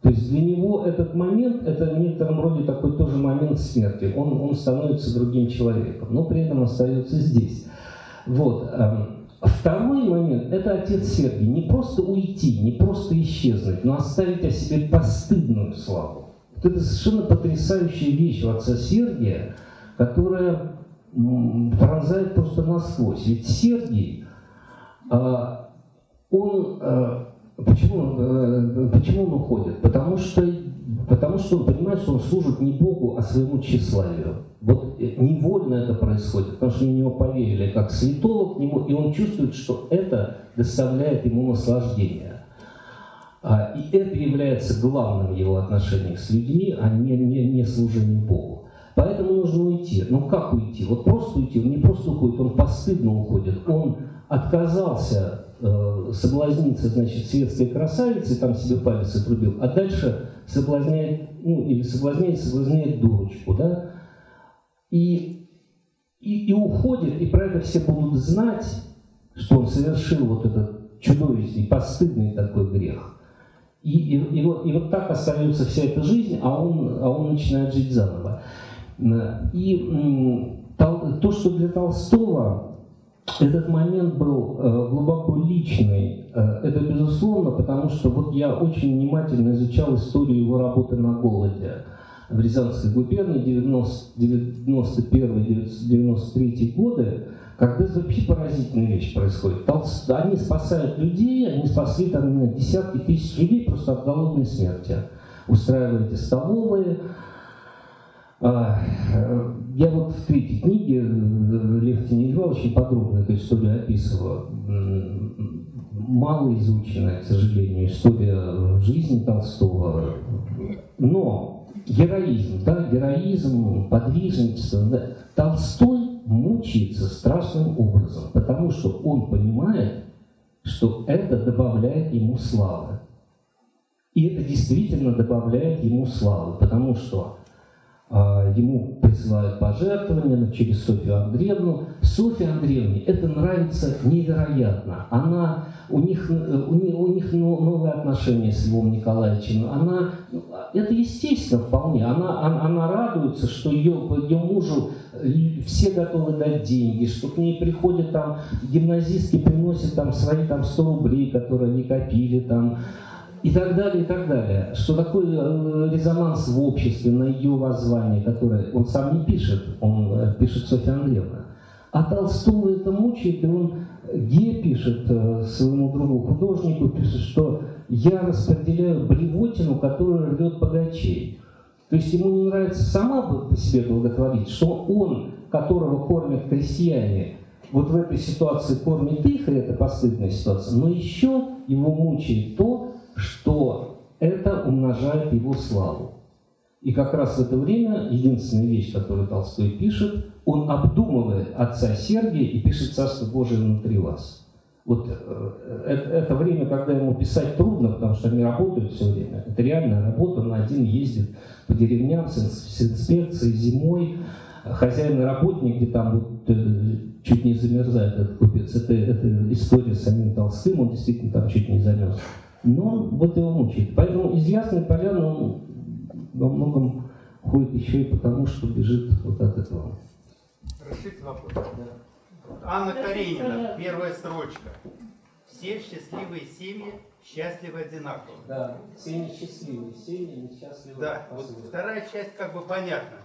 То есть для него этот момент, это в некотором роде такой тоже момент смерти. Он, он становится другим человеком, но при этом остается здесь. Вот. Второй момент – это отец Сергий. Не просто уйти, не просто исчезнуть, но оставить о себе постыдную славу. Вот это совершенно потрясающая вещь у отца Сергия, которая пронзает просто насквозь. Ведь Сергий, э, он э, Почему, э, почему он уходит? Потому что, потому что он понимает, что он служит не Богу, а своему тщеславию. Вот э, невольно это происходит, потому что у него поверили как святого к нему, и он чувствует, что это доставляет ему наслаждение. А, и это является главным его отношением с людьми, а не, не, не служение Богу. Поэтому нужно уйти. Но как уйти? Вот просто уйти, он не просто уходит, он постыдно уходит. Он отказался э, соблазниться, значит, светской красавицей, там себе палец отрубил, а дальше соблазняет, ну, или соблазняет, соблазняет дурочку, да, и, и, и уходит, и про это все будут знать, что он совершил вот этот чудовищный, постыдный такой грех. И, и, и, вот, и вот так остается вся эта жизнь, а он, а он начинает жить заново. И то, что для Толстого этот момент был э, глубоко личный. Э, это безусловно, потому что вот я очень внимательно изучал историю его работы на голоде в Рязанской губернии 91-93 годы, когда вообще поразительная вещь происходит. Они спасают людей, они спасли там десятки тысяч людей просто от голодной смерти. Устраивают столовые, а, я вот в третьей книге э, Лев Тенельва очень подробно эту историю описываю. Мало изученная, к сожалению, история жизни Толстого. Но героизм, да, героизм, подвижничество. Да, Толстой мучается страшным образом, потому что он понимает, что это добавляет ему славы. И это действительно добавляет ему славы, потому что а, ему присылают пожертвования через Софью Андреевну. Софье Андреевне это нравится невероятно. Она, у, них, э, у, них, у них новые отношения с Львом Николаевичем. Она, ну, это естественно вполне. Она, она, она радуется, что ее, ее мужу э, все готовы дать деньги, что к ней приходят там гимназистки, приносят там свои там 100 рублей, которые они копили там и так далее, и так далее. Что такое э, резонанс в обществе на ее воззвание, которое он сам не пишет, он э, пишет Софья Андреевна. А Толстого это мучает, и он Ге пишет э, своему другу художнику, пишет, что я распределяю блевотину, которую рвет богачей. То есть ему не нравится сама по себе благотворить, что он, которого кормят крестьяне, вот в этой ситуации кормит их, и это постыдная ситуация, но еще его мучает то, что это умножает его славу. И как раз в это время единственная вещь, которую Толстой пишет, он обдумывает отца Сергия и пишет «Царство Божие внутри вас». Вот э, это, это время, когда ему писать трудно, потому что они работают все время. Это реальная работа, он один ездит по деревням с, инспекцией зимой. Хозяин и работник, где там вот, э, чуть не замерзает этот купец. Это, это история с самим Толстым, он действительно там чуть не замерз. Но вот его мучает. Поэтому из Ясной Поляны он во многом ходит еще и потому, что бежит вот от этого.
Разрешите вопрос? Анна Каренина, первая строчка. Все счастливые семьи счастливы одинаково.
Да, все несчастливые семьи, несчастливые.
Да, вот вторая часть как бы понятна.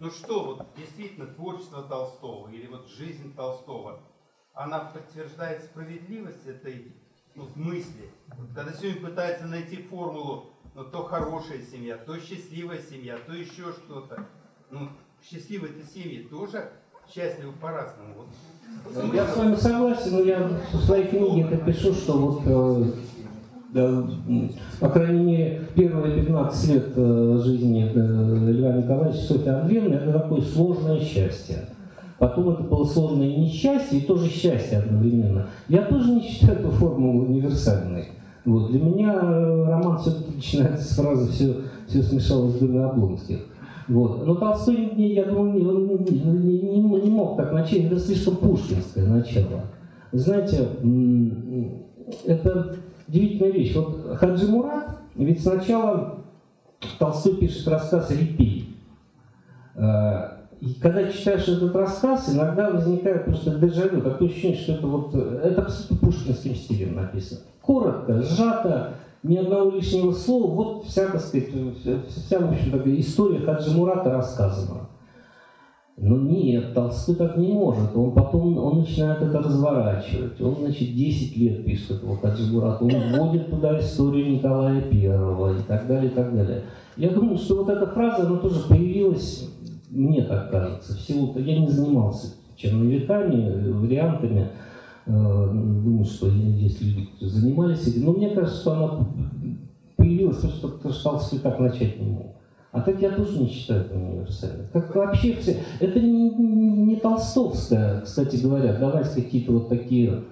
Ну что, вот действительно творчество Толстого или вот жизнь Толстого, она подтверждает справедливость этой ну, мысли. Вот когда сегодня пытается найти формулу, ну то хорошая семья, то счастливая семья, то еще что-то. Ну, счастливые-то семьи тоже счастливы по-разному.
Вот. Я с вами согласен, но я в своей книге это пишу, что вот э, да, по крайней мере, первые 15 лет э, жизни э, Льва Николаевича Софьи Андреевны это такое сложное счастье. Потом это было сложное несчастье и тоже счастье одновременно. Я тоже не считаю эту формулу универсальной. Вот. Для меня роман все-таки начинается с фразы «все, все смешалось в доме Облонских». Вот. Но Толстой, я думаю, не, не, не, не мог так начать, это слишком пушкинское начало. Знаете, это удивительная вещь. Вот Хаджи Мурат, ведь сначала Толстой пишет рассказ «Репей». И когда читаешь этот рассказ, иногда возникает просто дежавю, такое ощущение, что это вот, это абсолютно пушкинским стилем написано. Коротко, сжато, ни одного лишнего слова, вот вся, так сказать, вся, в общем, такая история Хаджи Мурата рассказана. Но нет, Толстой так не может. Он потом он начинает это разворачивать. Он, значит, 10 лет пишет этого Хаджи Мурата. Он вводит туда историю Николая Первого и так далее, и так далее. Я думаю, что вот эта фраза, она тоже появилась, мне так кажется, в силу я не занимался черновиками, вариантами. Э, думаю, что есть люди, которые занимались этим. Но мне кажется, что она появилась просто потому, что Толстой так начать не мог. А так я тоже не считаю это универсальным. Как вообще все... Это не, не толстовская, кстати говоря, давать какие-то вот такие,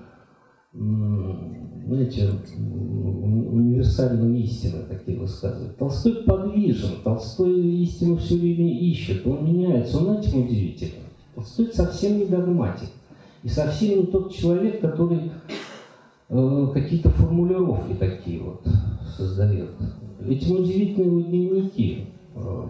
знаете, универсальные истины такие высказывать. Толстой подвижен, Толстой истину все время ищет, он меняется, он этим удивительный. Толстой совсем не догматик. И совсем не тот человек, который э, какие-то формулировки такие вот создает. Этим удивительны его дневники. Э,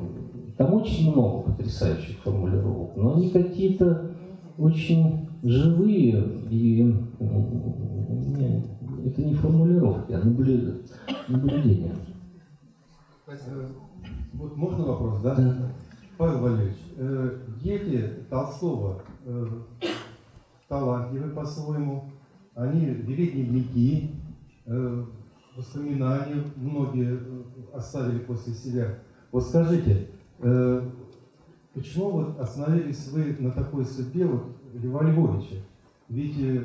там очень много потрясающих формулировок, но они какие-то очень живые, и не, это не формулировки, а наблюдения.
Вот можно вопрос, да? да. Павел Валерьевич, э, дети Толстого э, талантливы по-своему. Они вели дневники, э, воспоминания многие э, оставили после себя. Вот скажите, э, почему вот остановились вы на такой судьбе вот Льва Львовича? Ведь э,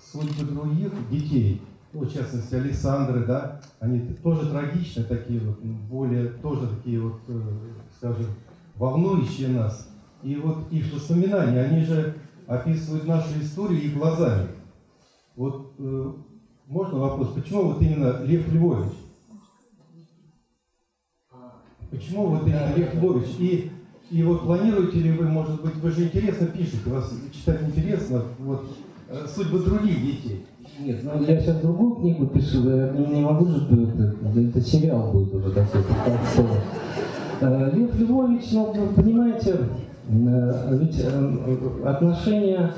судьбы других детей, ну, в частности Александры, да, они тоже трагичны такие вот, более тоже такие вот, э, скажем, волнующие нас. И вот их воспоминания, они же описывают нашу историю их глазами. Вот э, можно вопрос, почему вот именно Лев Львович? Почему вот именно Лев Львович? И, и вот планируете ли вы, может быть, вы же интересно пишете, вас читать интересно, вот э, судьбы других детей.
Нет, ну я сейчас другую книгу пишу, я не могу же, это, это сериал будет уже такой, э, Лев Львович, ну, понимаете, Э, ведь э, отношения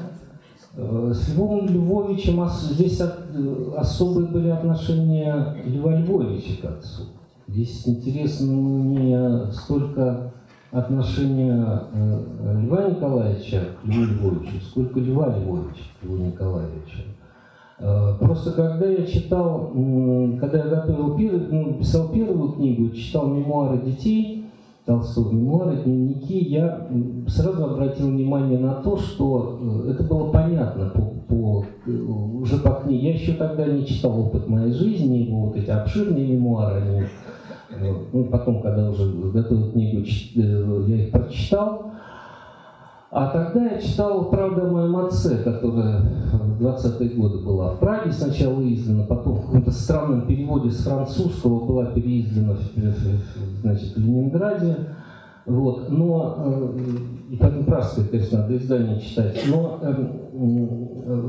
э, с Львом Львовичем, здесь особые были отношения Льва Львовича к отцу. Здесь интересно не столько отношение э, Льва Николаевича к Льву Львовичу, сколько Льва Львовича к Льву Николаевичу. Э, просто когда я читал, когда я готовил, ну, писал первую книгу, читал мемуары детей, Толстого, мемуары, дневники, я сразу обратил внимание на то, что э, это было понятно по, по, уже по книге. Я еще тогда не читал опыт моей жизни, его вот эти обширные мемуары, они ну, потом, когда уже готовил книгу, э, я их прочитал. А тогда я читал «Правда о моем отце», которая в 20-е годы была в Праге сначала издана, потом в каком-то странном переводе с французского была переиздана в, значит, в Ленинграде. Вот. Но, э, и поэтому пражское, конечно, надо издание читать. Но эм,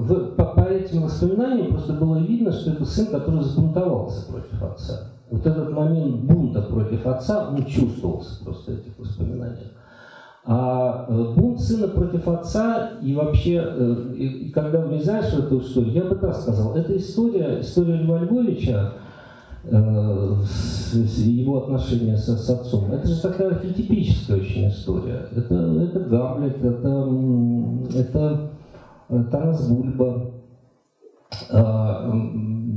в, по, по этим воспоминаниям просто было видно, что это сын, который сбунтовался против отца. Вот этот момент бунта против отца, он чувствовался просто в этих воспоминаниях. А э, бунт сына против отца и вообще, э, и когда влезаешь в эту историю, я бы так сказал, эта история, история Льва Львовича, э, его отношения с, с отцом, это же такая архетипическая очень история. Это, это Гамлет, это, это Тарас Бульба, а,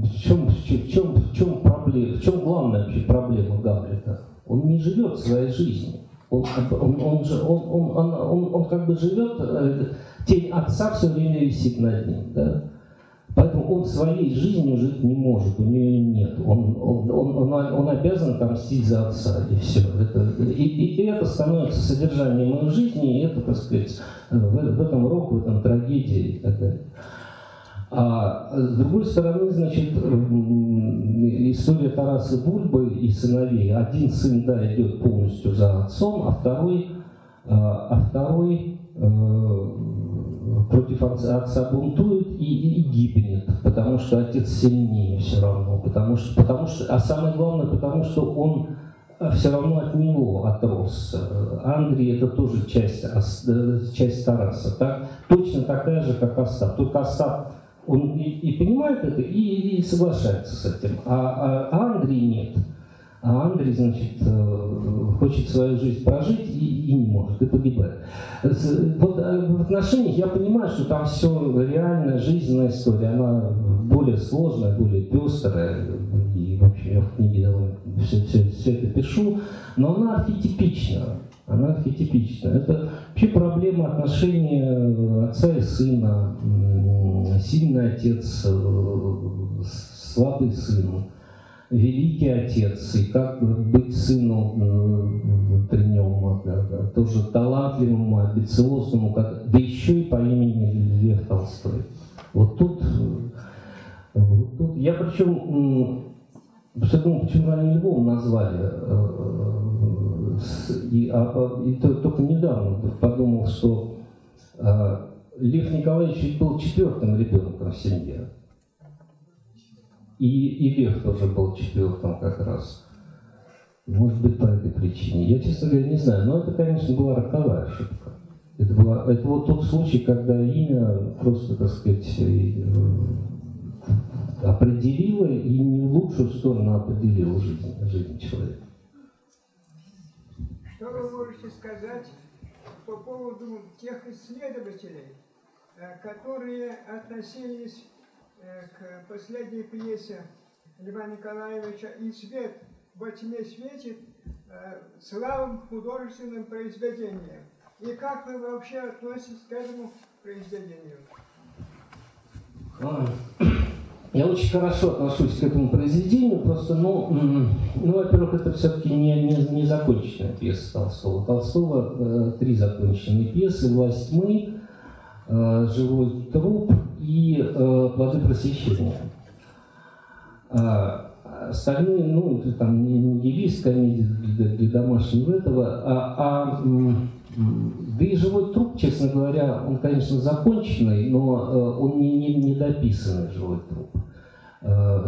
в чем, в чем, в чем, проблема, в чем главная вообще проблема Гамлета? Он не живет своей жизнью. Он, он, он, он, он, он, он, он как бы живет, э, тень отца все время висит над ним. Да? Поэтому он своей жизнью жить не может, у нее нет. Он, он, он, он, он обязан отомстить за отца, и все. Это, и, и, и это становится содержанием его жизни, и это, так сказать, в, в этом рок, в этом трагедии и так далее. А с другой стороны, значит, история Тараса Бульбы и сыновей. Один сын, да, идет полностью за отцом, а второй, а, а второй э, против отца, бунтует и, и, и гибнет, потому что отец сильнее все равно, потому что, потому что, а самое главное, потому что он все равно от него отрос. Андрей это тоже часть, э, часть Тараса, так? точно такая же, как Остап. Только Остап он и, и понимает это, и, и соглашается с этим. А, а, Андрей нет. А Андрей, значит, э, хочет свою жизнь прожить и, и не может, и погибает. Вот э, в отношениях я понимаю, что там все реальная жизненная история, она более сложная, более пестрая, и вообще я в книге довольно все, все, все это пишу, но она архетипична. Она архетипична. Это вообще проблема отношения отца и сына, сильный отец, э, слабый сын, великий отец, и как быть сыну э, при нем, тоже талантливому, амбициозному, как, да еще и по имени Лев Толстой. Вот тут, э, вот тут я причем, я думаю, почему они Львом назвали, и, а, а, и только недавно подумал, что Лев Николаевич был четвертым ребенком в семье. И, и Лев тоже был четвертым как раз. Может быть, по этой причине. Я, честно говоря, не знаю. Но это, конечно, была роковая ошибка. Это, была, это вот тот случай, когда имя просто, так сказать, определило и не в лучшую сторону определило жизнь, жизнь человека.
Что вы можете сказать по поводу тех исследователей, Э, которые относились э, к последней пьесе Льва Николаевича «И свет во тьме светит» э, славным художественным произведением. И как вы вообще относитесь к этому произведению?
Я очень хорошо отношусь к этому произведению, просто, ну, ну во-первых, это все-таки не, не, не законченная пьеса Толстого. Толстого э, три законченные пьесы «Власть тьмы», Э, живой труп и э, плоды просвещения. А остальные, ну, там не, не девиз комедии для, для домашнего этого, а, а да и живой труп, честно говоря, он, конечно, законченный, но э, он не, не, не дописанный живой труп.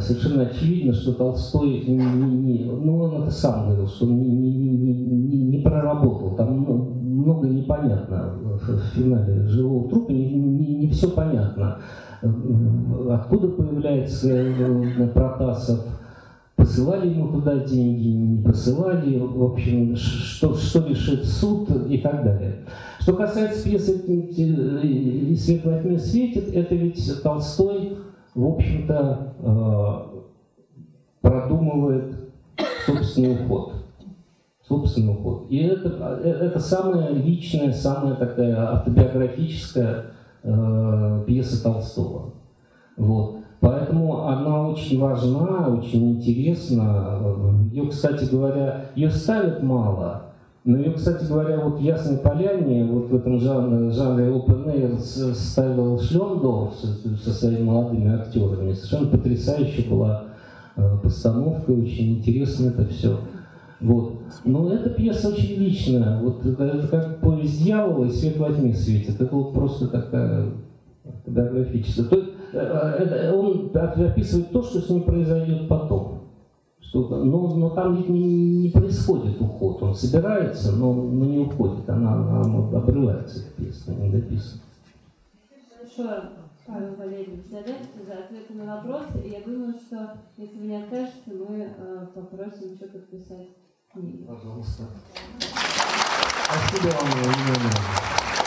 Совершенно очевидно, что Толстой не, не, ну, он это сам говорил, что он не, не, не, не, проработал. Там ну, много непонятно в финале живого трупа, не, не, не все понятно. Откуда появляется э, Протасов, посылали ему туда деньги, не посылали, в общем, что, что решит суд и так далее. Что касается пьесы «И свет во тьме светит», это ведь Толстой, в общем-то, продумывает собственный уход. Собственный уход. И это, это самая личная, самая такая автобиографическая э, пьеса Толстого. Вот. Поэтому она очень важна, очень интересна. Ее, кстати говоря, ее ставят мало. Но ее, кстати говоря, вот в Ясной Поляне, вот в этом жанре, жанре open air ставил Шлендорф со своими молодыми актерами. Совершенно потрясающая была э, постановка, очень интересно это все. Вот. Но эта пьеса очень личная. Вот это, это как повесть дьявола и свет во тьме светит. Это вот просто такая биографическая. То есть, э, это, он описывает то, что с ним произойдет потом. Но, но там ведь не, не происходит уход. Он собирается, но, но не уходит. Она, она обрывается, эта пьеса, не дописана.
Большое, Павел Валерьевич, за, за ответы на вопросы. И я думаю, что если вы не откажете, мы э, попросим еще подписать
Пожалуйста. Спасибо вам, Елена.